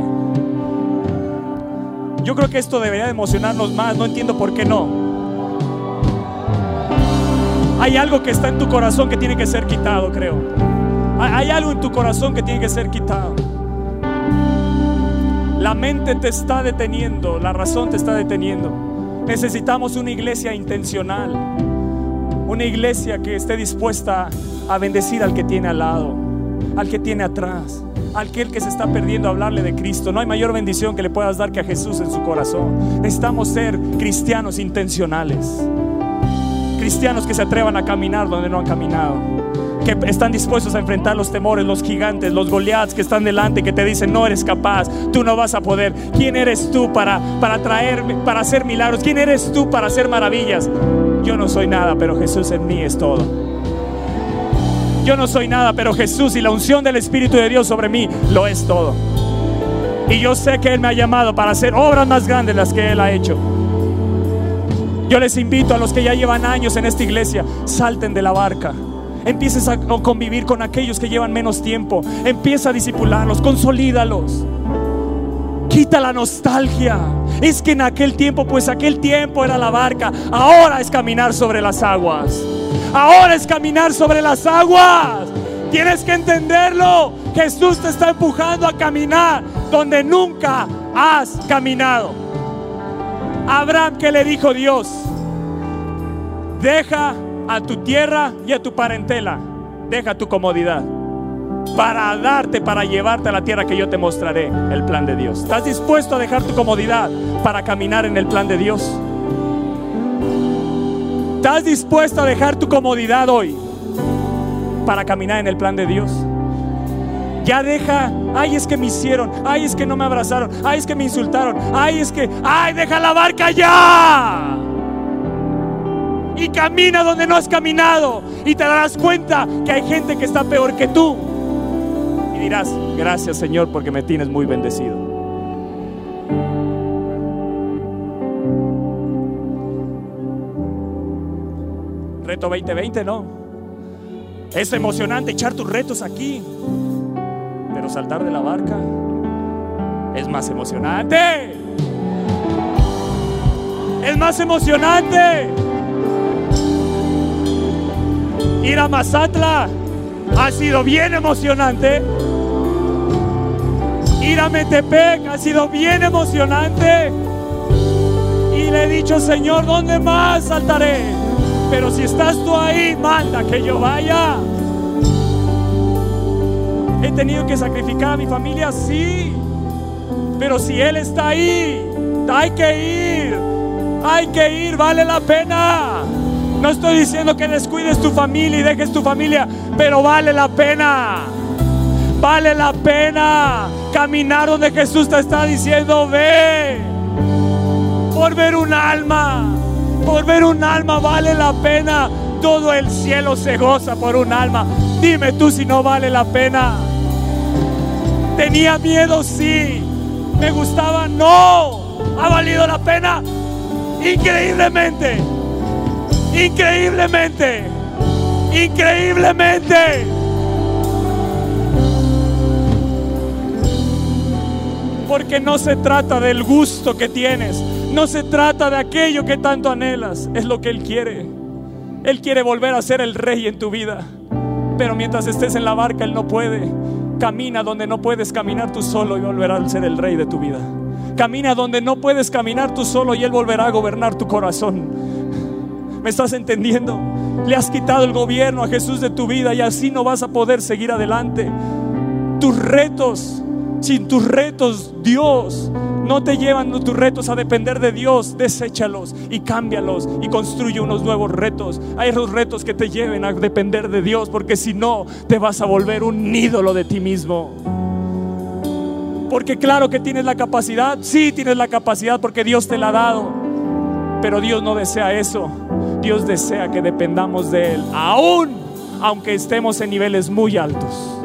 Yo creo que esto debería emocionarnos más. No entiendo por qué no. Hay algo que está en tu corazón que tiene que ser quitado, creo. Hay algo en tu corazón que tiene que ser quitado. La mente te está deteniendo, la razón te está deteniendo. Necesitamos una iglesia intencional. Una iglesia que esté dispuesta a bendecir al que tiene al lado, al que tiene atrás, al que se está perdiendo hablarle de Cristo. No hay mayor bendición que le puedas dar que a Jesús en su corazón. Necesitamos ser cristianos intencionales. Cristianos que se atrevan a caminar donde no han caminado que están dispuestos a enfrentar los temores, los gigantes, los Goliaths que están delante, que te dicen, no eres capaz, tú no vas a poder. ¿Quién eres tú para, para traerme, para hacer milagros? ¿Quién eres tú para hacer maravillas? Yo no soy nada, pero Jesús en mí es todo. Yo no soy nada, pero Jesús y la unción del Espíritu de Dios sobre mí lo es todo. Y yo sé que Él me ha llamado para hacer obras más grandes las que Él ha hecho. Yo les invito a los que ya llevan años en esta iglesia, salten de la barca empieces a convivir con aquellos que llevan menos tiempo. Empieza a disipularlos, consolídalos. Quita la nostalgia. Es que en aquel tiempo, pues aquel tiempo era la barca. Ahora es caminar sobre las aguas. Ahora es caminar sobre las aguas. Tienes que entenderlo. Jesús te está empujando a caminar donde nunca has caminado. Abraham, que le dijo Dios? Deja a tu tierra y a tu parentela. Deja tu comodidad para darte, para llevarte a la tierra que yo te mostraré, el plan de Dios. ¿Estás dispuesto a dejar tu comodidad para caminar en el plan de Dios? ¿Estás dispuesto a dejar tu comodidad hoy para caminar en el plan de Dios? Ya deja, ay es que me hicieron, ay es que no me abrazaron, ay es que me insultaron, ay es que, ay deja la barca ya camina donde no has caminado y te darás cuenta que hay gente que está peor que tú. Y dirás, gracias Señor porque me tienes muy bendecido. Reto 2020, ¿no? Es emocionante echar tus retos aquí, pero saltar de la barca es más emocionante. Es más emocionante. Ir a Mazatla ha sido bien emocionante. Ir a Metepec ha sido bien emocionante. Y le he dicho, Señor, ¿dónde más saltaré? Pero si estás tú ahí, manda que yo vaya. He tenido que sacrificar a mi familia, sí. Pero si Él está ahí, hay que ir. Hay que ir, vale la pena. No estoy diciendo que descuides tu familia y dejes tu familia, pero vale la pena. Vale la pena caminar donde Jesús te está diciendo, ve. Por ver un alma, por ver un alma vale la pena. Todo el cielo se goza por un alma. Dime tú si no vale la pena. Tenía miedo, sí. Me gustaba, no. Ha valido la pena increíblemente. Increíblemente. Increíblemente. Porque no se trata del gusto que tienes. No se trata de aquello que tanto anhelas. Es lo que Él quiere. Él quiere volver a ser el rey en tu vida. Pero mientras estés en la barca, Él no puede. Camina donde no puedes caminar tú solo y volverá a ser el rey de tu vida. Camina donde no puedes caminar tú solo y Él volverá a gobernar tu corazón. ¿Me estás entendiendo? Le has quitado el gobierno a Jesús de tu vida y así no vas a poder seguir adelante. Tus retos, sin tus retos, Dios no te llevan tus retos a depender de Dios, deséchalos y cámbialos y construye unos nuevos retos. Hay esos retos que te lleven a depender de Dios, porque si no, te vas a volver un ídolo de ti mismo. Porque claro que tienes la capacidad, sí tienes la capacidad porque Dios te la ha dado, pero Dios no desea eso. Dios desea que dependamos de Él, aún aunque estemos en niveles muy altos.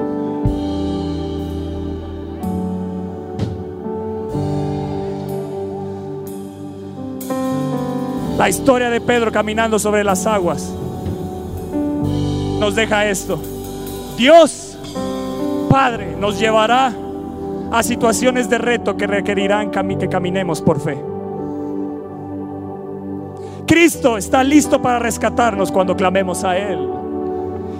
La historia de Pedro caminando sobre las aguas nos deja esto. Dios, Padre, nos llevará a situaciones de reto que requerirán que caminemos por fe. Cristo está listo para rescatarnos cuando clamemos a Él.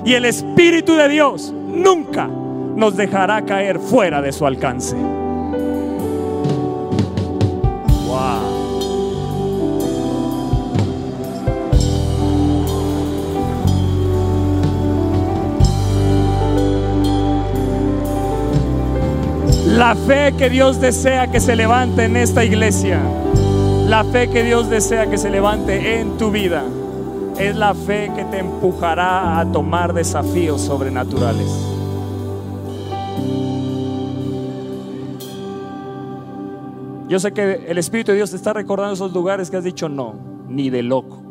Y el Espíritu de Dios nunca nos dejará caer fuera de su alcance. Wow. La fe que Dios desea que se levante en esta iglesia la fe que Dios desea que se levante en tu vida, es la fe que te empujará a tomar desafíos sobrenaturales. Yo sé que el Espíritu de Dios te está recordando esos lugares que has dicho no, ni de loco.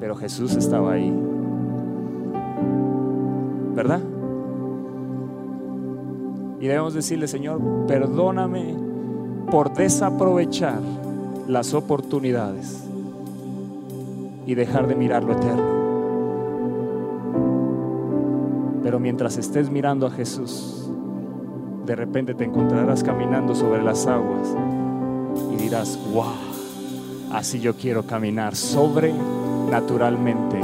Pero Jesús estaba ahí. ¿Verdad? Y debemos decirle, Señor, perdóname por desaprovechar las oportunidades y dejar de mirar lo eterno. Pero mientras estés mirando a Jesús, de repente te encontrarás caminando sobre las aguas y dirás, wow, así yo quiero caminar sobrenaturalmente,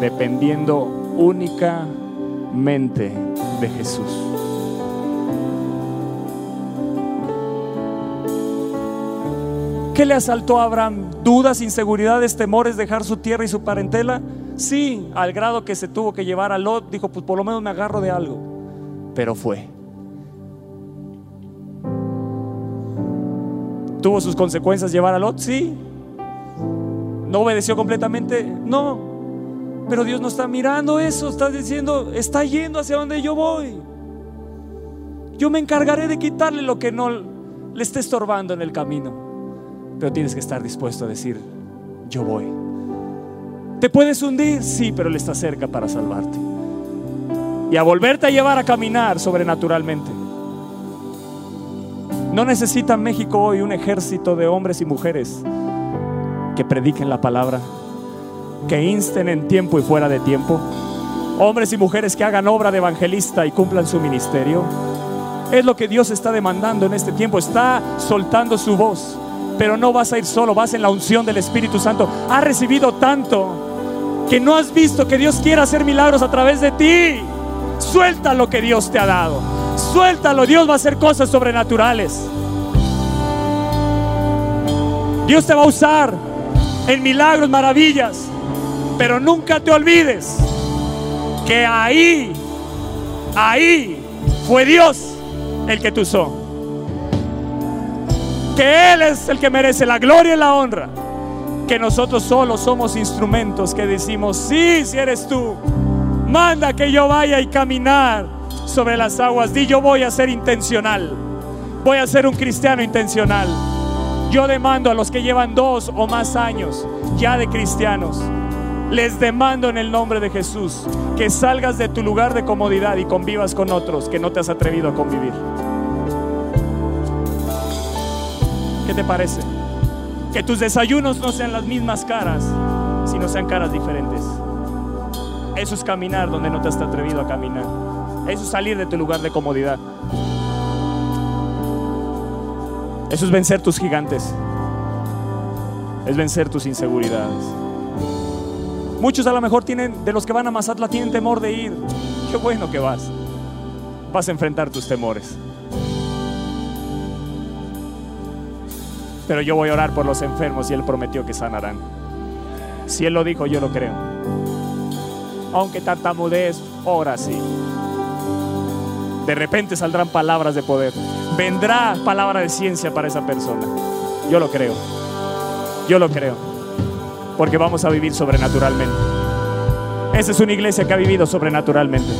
dependiendo únicamente de Jesús. ¿Qué le asaltó a Abraham? ¿Dudas, inseguridades, temores, dejar su tierra y su parentela? Sí, al grado que se tuvo que llevar a Lot, dijo, pues por lo menos me agarro de algo. Pero fue. ¿Tuvo sus consecuencias llevar a Lot? Sí. ¿No obedeció completamente? No. Pero Dios no está mirando eso, está diciendo, está yendo hacia donde yo voy. Yo me encargaré de quitarle lo que no le esté estorbando en el camino. Pero tienes que estar dispuesto a decir, yo voy. ¿Te puedes hundir? Sí, pero Él está cerca para salvarte. Y a volverte a llevar a caminar sobrenaturalmente. No necesita México hoy un ejército de hombres y mujeres que prediquen la palabra, que insten en tiempo y fuera de tiempo. Hombres y mujeres que hagan obra de evangelista y cumplan su ministerio. Es lo que Dios está demandando en este tiempo. Está soltando su voz pero no vas a ir solo, vas en la unción del Espíritu Santo. Has recibido tanto que no has visto que Dios quiere hacer milagros a través de ti. Suelta lo que Dios te ha dado. Suéltalo, Dios va a hacer cosas sobrenaturales. Dios te va a usar en milagros, maravillas, pero nunca te olvides que ahí, ahí fue Dios el que te usó que Él es el que merece la gloria y la honra, que nosotros solo somos instrumentos que decimos, sí, si eres tú, manda que yo vaya y caminar sobre las aguas, di yo voy a ser intencional, voy a ser un cristiano intencional. Yo demando a los que llevan dos o más años ya de cristianos, les demando en el nombre de Jesús que salgas de tu lugar de comodidad y convivas con otros que no te has atrevido a convivir. ¿Qué te parece? Que tus desayunos no sean las mismas caras, sino sean caras diferentes. Eso es caminar donde no te has atrevido a caminar. Eso es salir de tu lugar de comodidad. Eso es vencer tus gigantes. Es vencer tus inseguridades. Muchos a lo mejor tienen, de los que van a Mazatla, tienen temor de ir. Qué bueno que vas. Vas a enfrentar tus temores. Pero yo voy a orar por los enfermos y Él prometió que sanarán. Si Él lo dijo, yo lo creo. Aunque tartamudez, ora sí. De repente saldrán palabras de poder. Vendrá palabra de ciencia para esa persona. Yo lo creo. Yo lo creo. Porque vamos a vivir sobrenaturalmente. Esa es una iglesia que ha vivido sobrenaturalmente.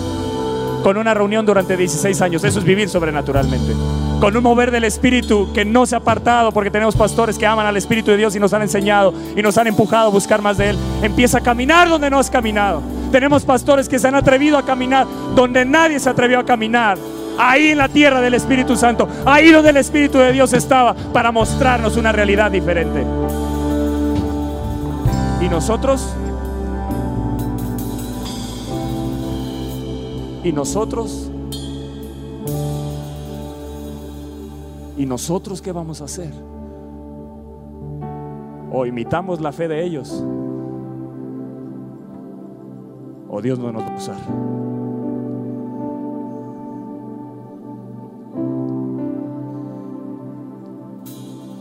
Con una reunión durante 16 años. Eso es vivir sobrenaturalmente con un mover del Espíritu que no se ha apartado porque tenemos pastores que aman al Espíritu de Dios y nos han enseñado y nos han empujado a buscar más de Él. Empieza a caminar donde no has caminado. Tenemos pastores que se han atrevido a caminar donde nadie se atrevió a caminar. Ahí en la tierra del Espíritu Santo, ahí donde el Espíritu de Dios estaba para mostrarnos una realidad diferente. Y nosotros, y nosotros ¿Y nosotros qué vamos a hacer? ¿O imitamos la fe de ellos? ¿O Dios no nos va a usar?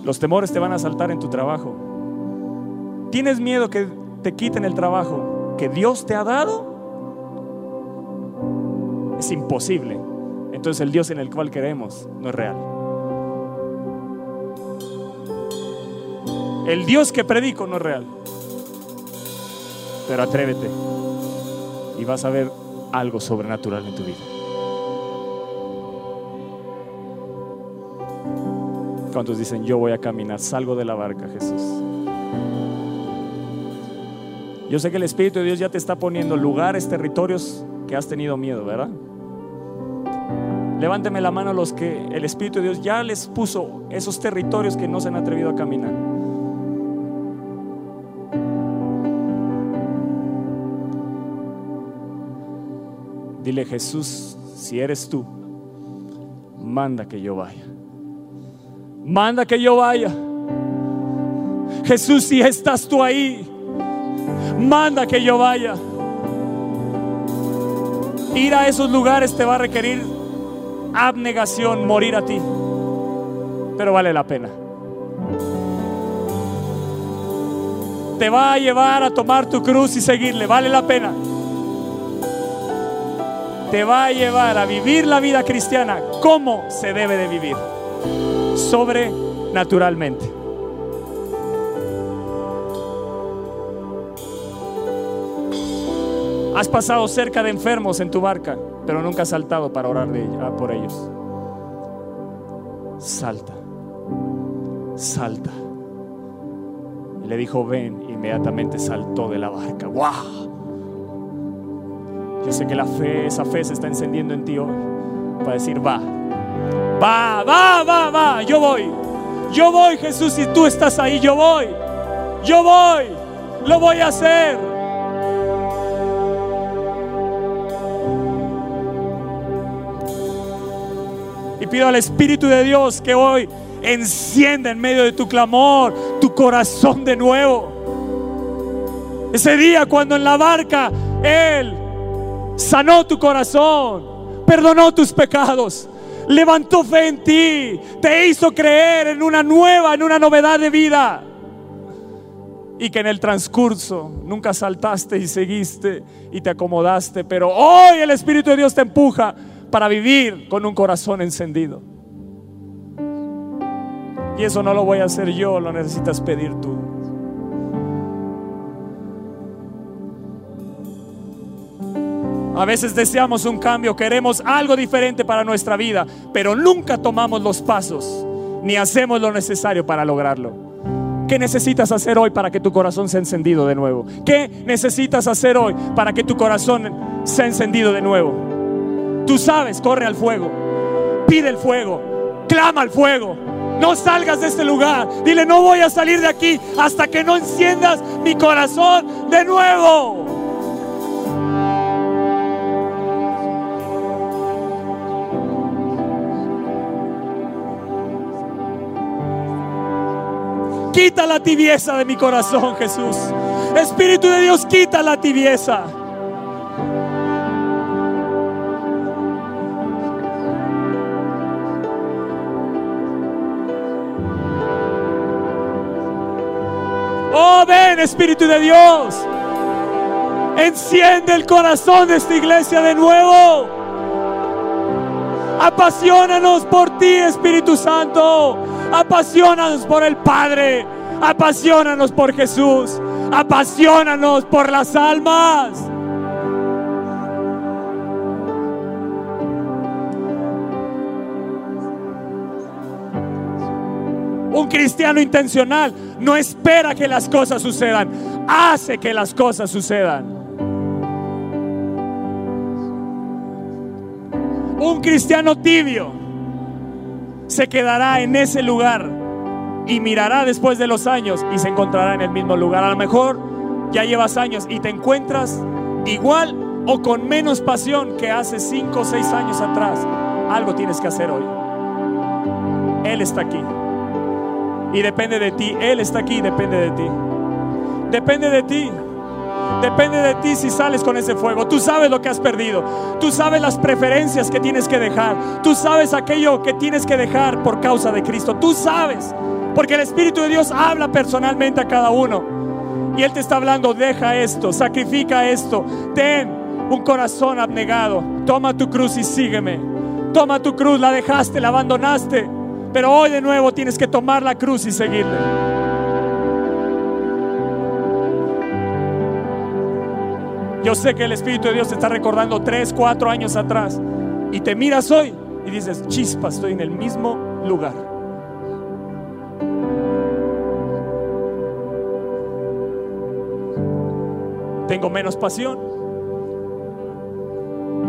Los temores te van a saltar en tu trabajo. ¿Tienes miedo que te quiten el trabajo que Dios te ha dado? Es imposible entonces el Dios en el cual creemos no es real. El Dios que predico no es real. Pero atrévete y vas a ver algo sobrenatural en tu vida. ¿Cuántos dicen, yo voy a caminar, salgo de la barca, Jesús? Yo sé que el Espíritu de Dios ya te está poniendo lugares, territorios que has tenido miedo, ¿verdad? Levánteme la mano a los que el Espíritu de Dios ya les puso esos territorios que no se han atrevido a caminar. Dile Jesús, si eres tú, manda que yo vaya. Manda que yo vaya. Jesús, si estás tú ahí, manda que yo vaya. Ir a esos lugares te va a requerir abnegación, morir a ti. Pero vale la pena. Te va a llevar a tomar tu cruz y seguirle, vale la pena. Te va a llevar a vivir la vida cristiana como se debe de vivir. Sobrenaturalmente. Has pasado cerca de enfermos en tu barca, pero nunca has saltado para orar de ella- por ellos. Salta, salta. Le dijo, ven, inmediatamente saltó de la barca. ¡Wow! Yo sé que la fe, esa fe se está encendiendo en ti hoy para decir, va, va, va, va, va, yo voy. Yo voy, Jesús, si tú estás ahí, yo voy. Yo voy, lo voy a hacer. Y pido al Espíritu de Dios que hoy encienda en medio de tu clamor tu corazón de nuevo. Ese día cuando en la barca Él sanó tu corazón, perdonó tus pecados, levantó fe en ti, te hizo creer en una nueva, en una novedad de vida. Y que en el transcurso nunca saltaste y seguiste y te acomodaste, pero hoy el Espíritu de Dios te empuja para vivir con un corazón encendido. Y eso no lo voy a hacer yo, lo necesitas pedir tú. A veces deseamos un cambio, queremos algo diferente para nuestra vida, pero nunca tomamos los pasos ni hacemos lo necesario para lograrlo. ¿Qué necesitas hacer hoy para que tu corazón sea encendido de nuevo? ¿Qué necesitas hacer hoy para que tu corazón sea encendido de nuevo? Tú sabes, corre al fuego, pide el fuego, clama al fuego. No salgas de este lugar. Dile, no voy a salir de aquí hasta que no enciendas mi corazón de nuevo. Quita la tibieza de mi corazón, Jesús. Espíritu de Dios, quita la tibieza. Oh, ven, Espíritu de Dios. Enciende el corazón de esta iglesia de nuevo. Apasionanos por ti, Espíritu Santo. Apasionanos por el Padre. Apasionanos por Jesús. Apasionanos por las almas. Un cristiano intencional no espera que las cosas sucedan, hace que las cosas sucedan. Un cristiano tibio se quedará en ese lugar y mirará después de los años y se encontrará en el mismo lugar. A lo mejor ya llevas años y te encuentras igual o con menos pasión que hace cinco o seis años atrás. Algo tienes que hacer hoy. Él está aquí. Y depende de ti. Él está aquí y depende de ti. Depende de ti. Depende de ti si sales con ese fuego. Tú sabes lo que has perdido. Tú sabes las preferencias que tienes que dejar. Tú sabes aquello que tienes que dejar por causa de Cristo. Tú sabes. Porque el Espíritu de Dios habla personalmente a cada uno. Y Él te está hablando, deja esto, sacrifica esto. Ten un corazón abnegado. Toma tu cruz y sígueme. Toma tu cruz, la dejaste, la abandonaste. Pero hoy de nuevo tienes que tomar la cruz y seguirle. Yo sé que el Espíritu de Dios te está recordando tres, cuatro años atrás. Y te miras hoy y dices, chispa, estoy en el mismo lugar. Tengo menos pasión.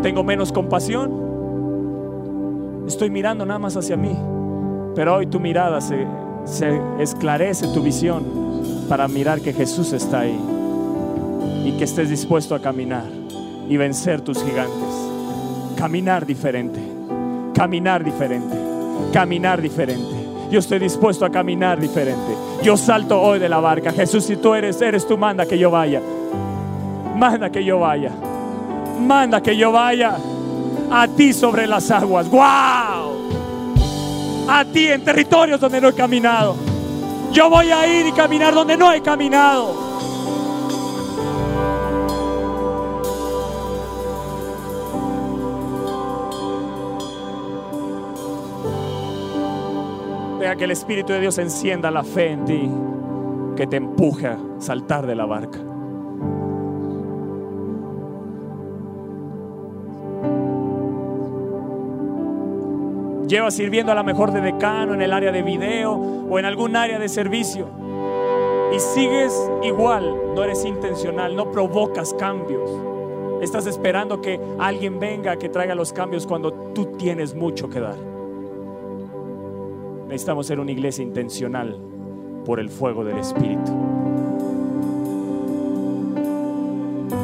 Tengo menos compasión. Estoy mirando nada más hacia mí. Pero hoy tu mirada se, se esclarece, tu visión, para mirar que Jesús está ahí. Y que estés dispuesto a caminar y vencer tus gigantes. Caminar diferente. Caminar diferente. Caminar diferente. Yo estoy dispuesto a caminar diferente. Yo salto hoy de la barca. Jesús, si tú eres, eres tú, manda que yo vaya. Manda que yo vaya. Manda que yo vaya a ti sobre las aguas. ¡Wow! A ti en territorios donde no he caminado. Yo voy a ir y caminar donde no he caminado. Que el Espíritu de Dios encienda la fe en ti, que te empuje a saltar de la barca. Llevas sirviendo a la mejor de decano en el área de video o en algún área de servicio y sigues igual, no eres intencional, no provocas cambios. Estás esperando que alguien venga que traiga los cambios cuando tú tienes mucho que dar. Necesitamos ser una iglesia intencional por el fuego del Espíritu.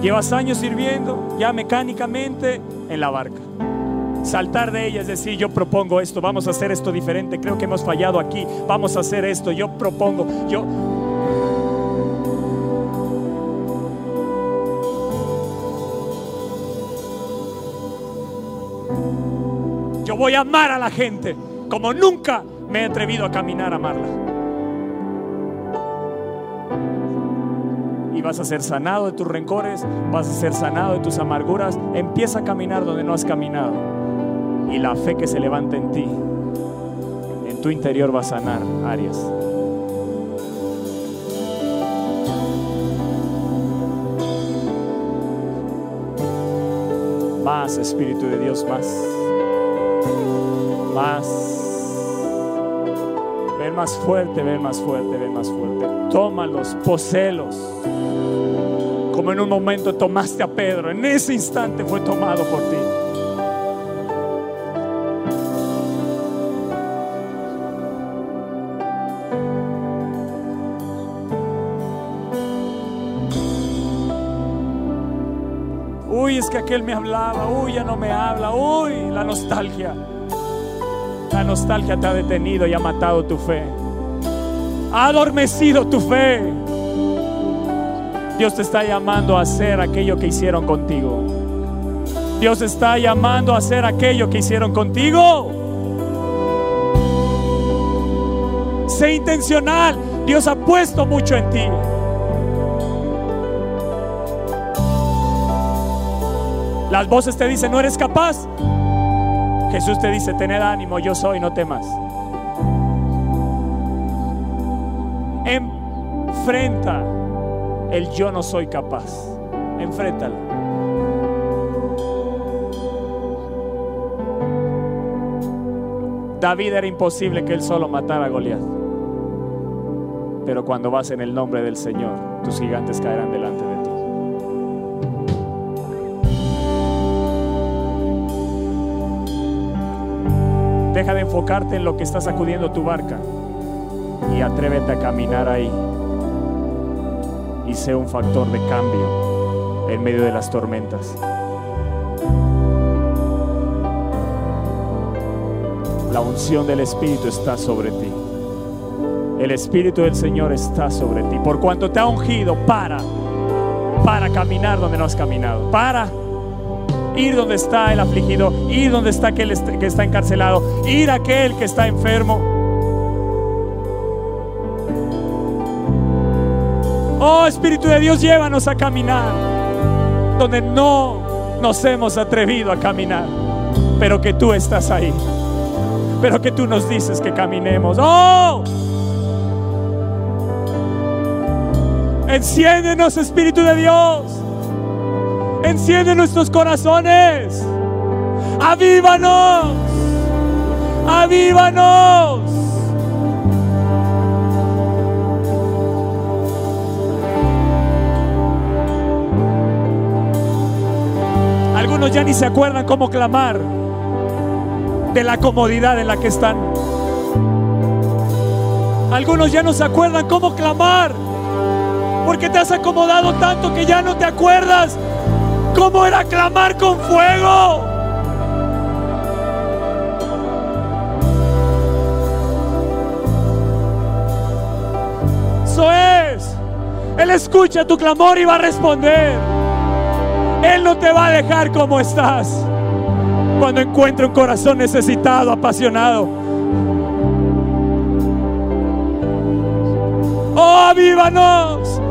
Llevas años sirviendo ya mecánicamente en la barca. Saltar de ella es decir, yo propongo esto, vamos a hacer esto diferente, creo que hemos fallado aquí, vamos a hacer esto, yo propongo, yo... Yo voy a amar a la gente como nunca me he atrevido a caminar a amarla. Y vas a ser sanado de tus rencores, vas a ser sanado de tus amarguras. Empieza a caminar donde no has caminado. Y la fe que se levanta en ti, en tu interior va a sanar áreas. Más Espíritu de Dios, más. Más. Ven más fuerte, ven más fuerte, ven más fuerte. Tómalos, poselos. Como en un momento tomaste a Pedro, en ese instante fue tomado por ti. Uy, es que aquel me hablaba, uy, ya no me habla, uy, la nostalgia. La nostalgia te ha detenido y ha matado tu fe. Ha adormecido tu fe. Dios te está llamando a hacer aquello que hicieron contigo. Dios te está llamando a hacer aquello que hicieron contigo. Sé intencional. Dios ha puesto mucho en ti. Las voces te dicen, no eres capaz. Jesús te dice, tened ánimo, yo soy, no temas. Enfrenta el yo no soy capaz. Enfréntalo. David era imposible que él solo matara a Goliat. Pero cuando vas en el nombre del Señor, tus gigantes caerán delante de ti. Deja de enfocarte en lo que está sacudiendo tu barca y atrévete a caminar ahí y sea un factor de cambio en medio de las tormentas. La unción del Espíritu está sobre ti. El Espíritu del Señor está sobre ti. Por cuanto te ha ungido, para, para caminar donde no has caminado. Para ir donde está el afligido, ir donde está aquel que está encarcelado, ir a aquel que está enfermo. Oh Espíritu de Dios, llévanos a caminar donde no nos hemos atrevido a caminar. pero que tú estás ahí. Pero que tú nos dices que caminemos. ¡Oh! Enciéndenos, Espíritu de Dios. Enciende nuestros corazones. Avívanos. Avívanos. Algunos ya ni se acuerdan cómo clamar de la comodidad en la que están. Algunos ya no se acuerdan cómo clamar porque te has acomodado tanto que ya no te acuerdas cómo era clamar con fuego. Eso es. Él escucha tu clamor y va a responder. Él no te va a dejar como estás cuando encuentre un corazón necesitado, apasionado. Oh, avívanos,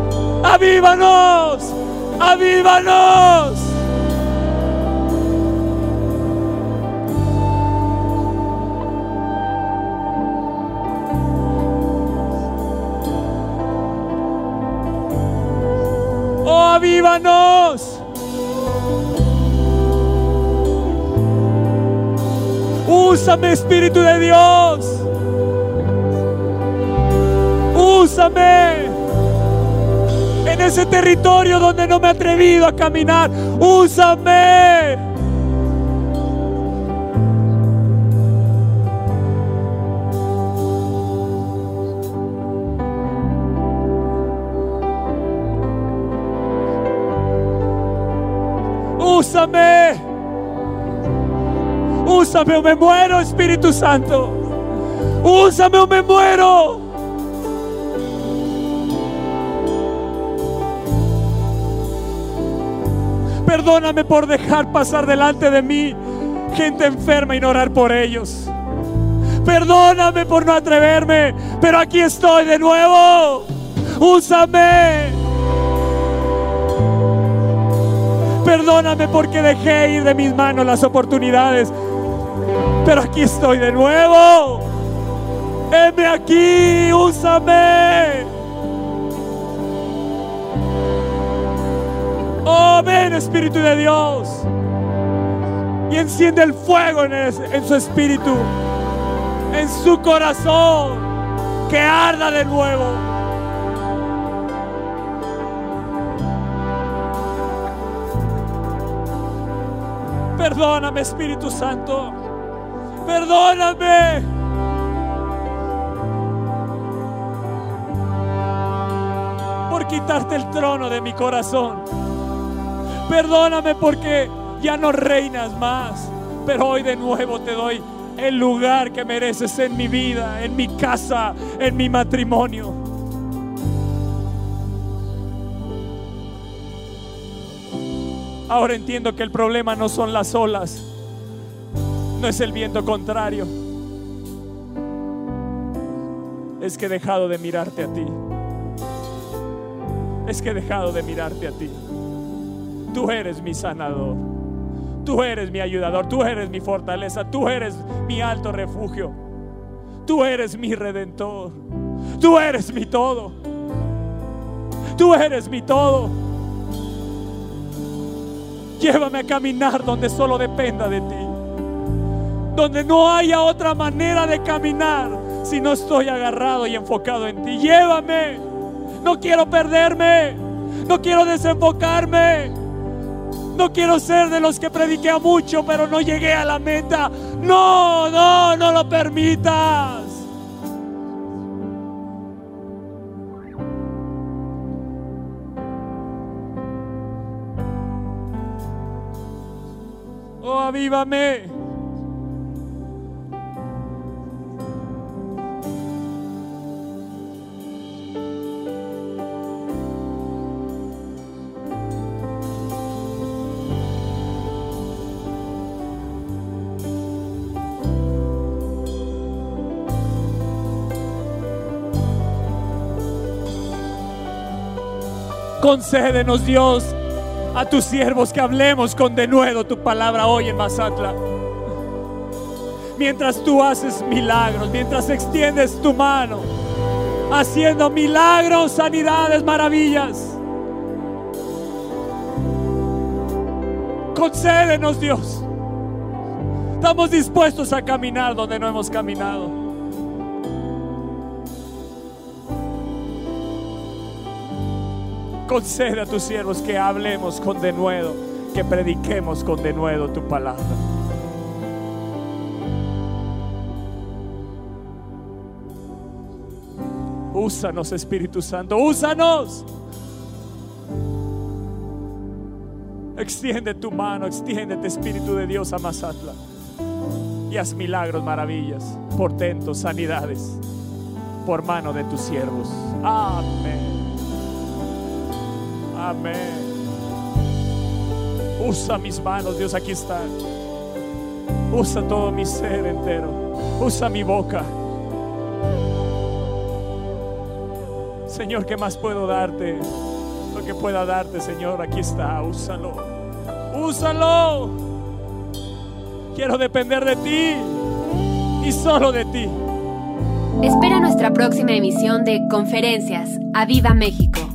avívanos, avívanos. Oh, avívanos. Úsame, Espíritu de Dios. Úsame ese territorio donde no me he atrevido a caminar. Úsame. Úsame. Úsame o me muero, Espíritu Santo. Úsame o me muero. Perdóname por dejar pasar delante de mí gente enferma y no orar por ellos. Perdóname por no atreverme, pero aquí estoy de nuevo. Úsame. Perdóname porque dejé ir de mis manos las oportunidades. Pero aquí estoy de nuevo. Heme aquí, úsame. Oh, ven Espíritu de Dios. Y enciende el fuego en, en su espíritu, en su corazón, que arda de nuevo. Perdóname, Espíritu Santo. Perdóname. Por quitarte el trono de mi corazón. Perdóname porque ya no reinas más. Pero hoy de nuevo te doy el lugar que mereces en mi vida, en mi casa, en mi matrimonio. Ahora entiendo que el problema no son las olas, no es el viento contrario. Es que he dejado de mirarte a ti. Es que he dejado de mirarte a ti. Tú eres mi sanador. Tú eres mi ayudador. Tú eres mi fortaleza. Tú eres mi alto refugio. Tú eres mi redentor. Tú eres mi todo. Tú eres mi todo. Llévame a caminar donde solo dependa de ti. Donde no haya otra manera de caminar si no estoy agarrado y enfocado en ti. Llévame. No quiero perderme. No quiero desenfocarme. No quiero ser de los que prediqué a mucho, pero no llegué a la meta. No, no, no lo permitas. Oh, avívame. Concédenos, Dios, a tus siervos que hablemos con denuedo tu palabra hoy en Mazatla. mientras tú haces milagros, mientras extiendes tu mano, haciendo milagros, sanidades, maravillas. Concédenos, Dios. Estamos dispuestos a caminar donde no hemos caminado. Concede a tus siervos que hablemos con denuedo, que prediquemos con denuedo tu palabra. Úsanos, Espíritu Santo, úsanos. Extiende tu mano, extiende Espíritu de Dios a Mazatla. Y haz milagros, maravillas, portentos, sanidades, por mano de tus siervos. Amén. Amén. Usa mis manos, Dios, aquí está. Usa todo mi ser entero. Usa mi boca. Señor, ¿qué más puedo darte? Lo que pueda darte, Señor, aquí está. Úsalo. Úsalo. Quiero depender de ti y solo de ti. Espera nuestra próxima emisión de Conferencias. ¡A Viva México!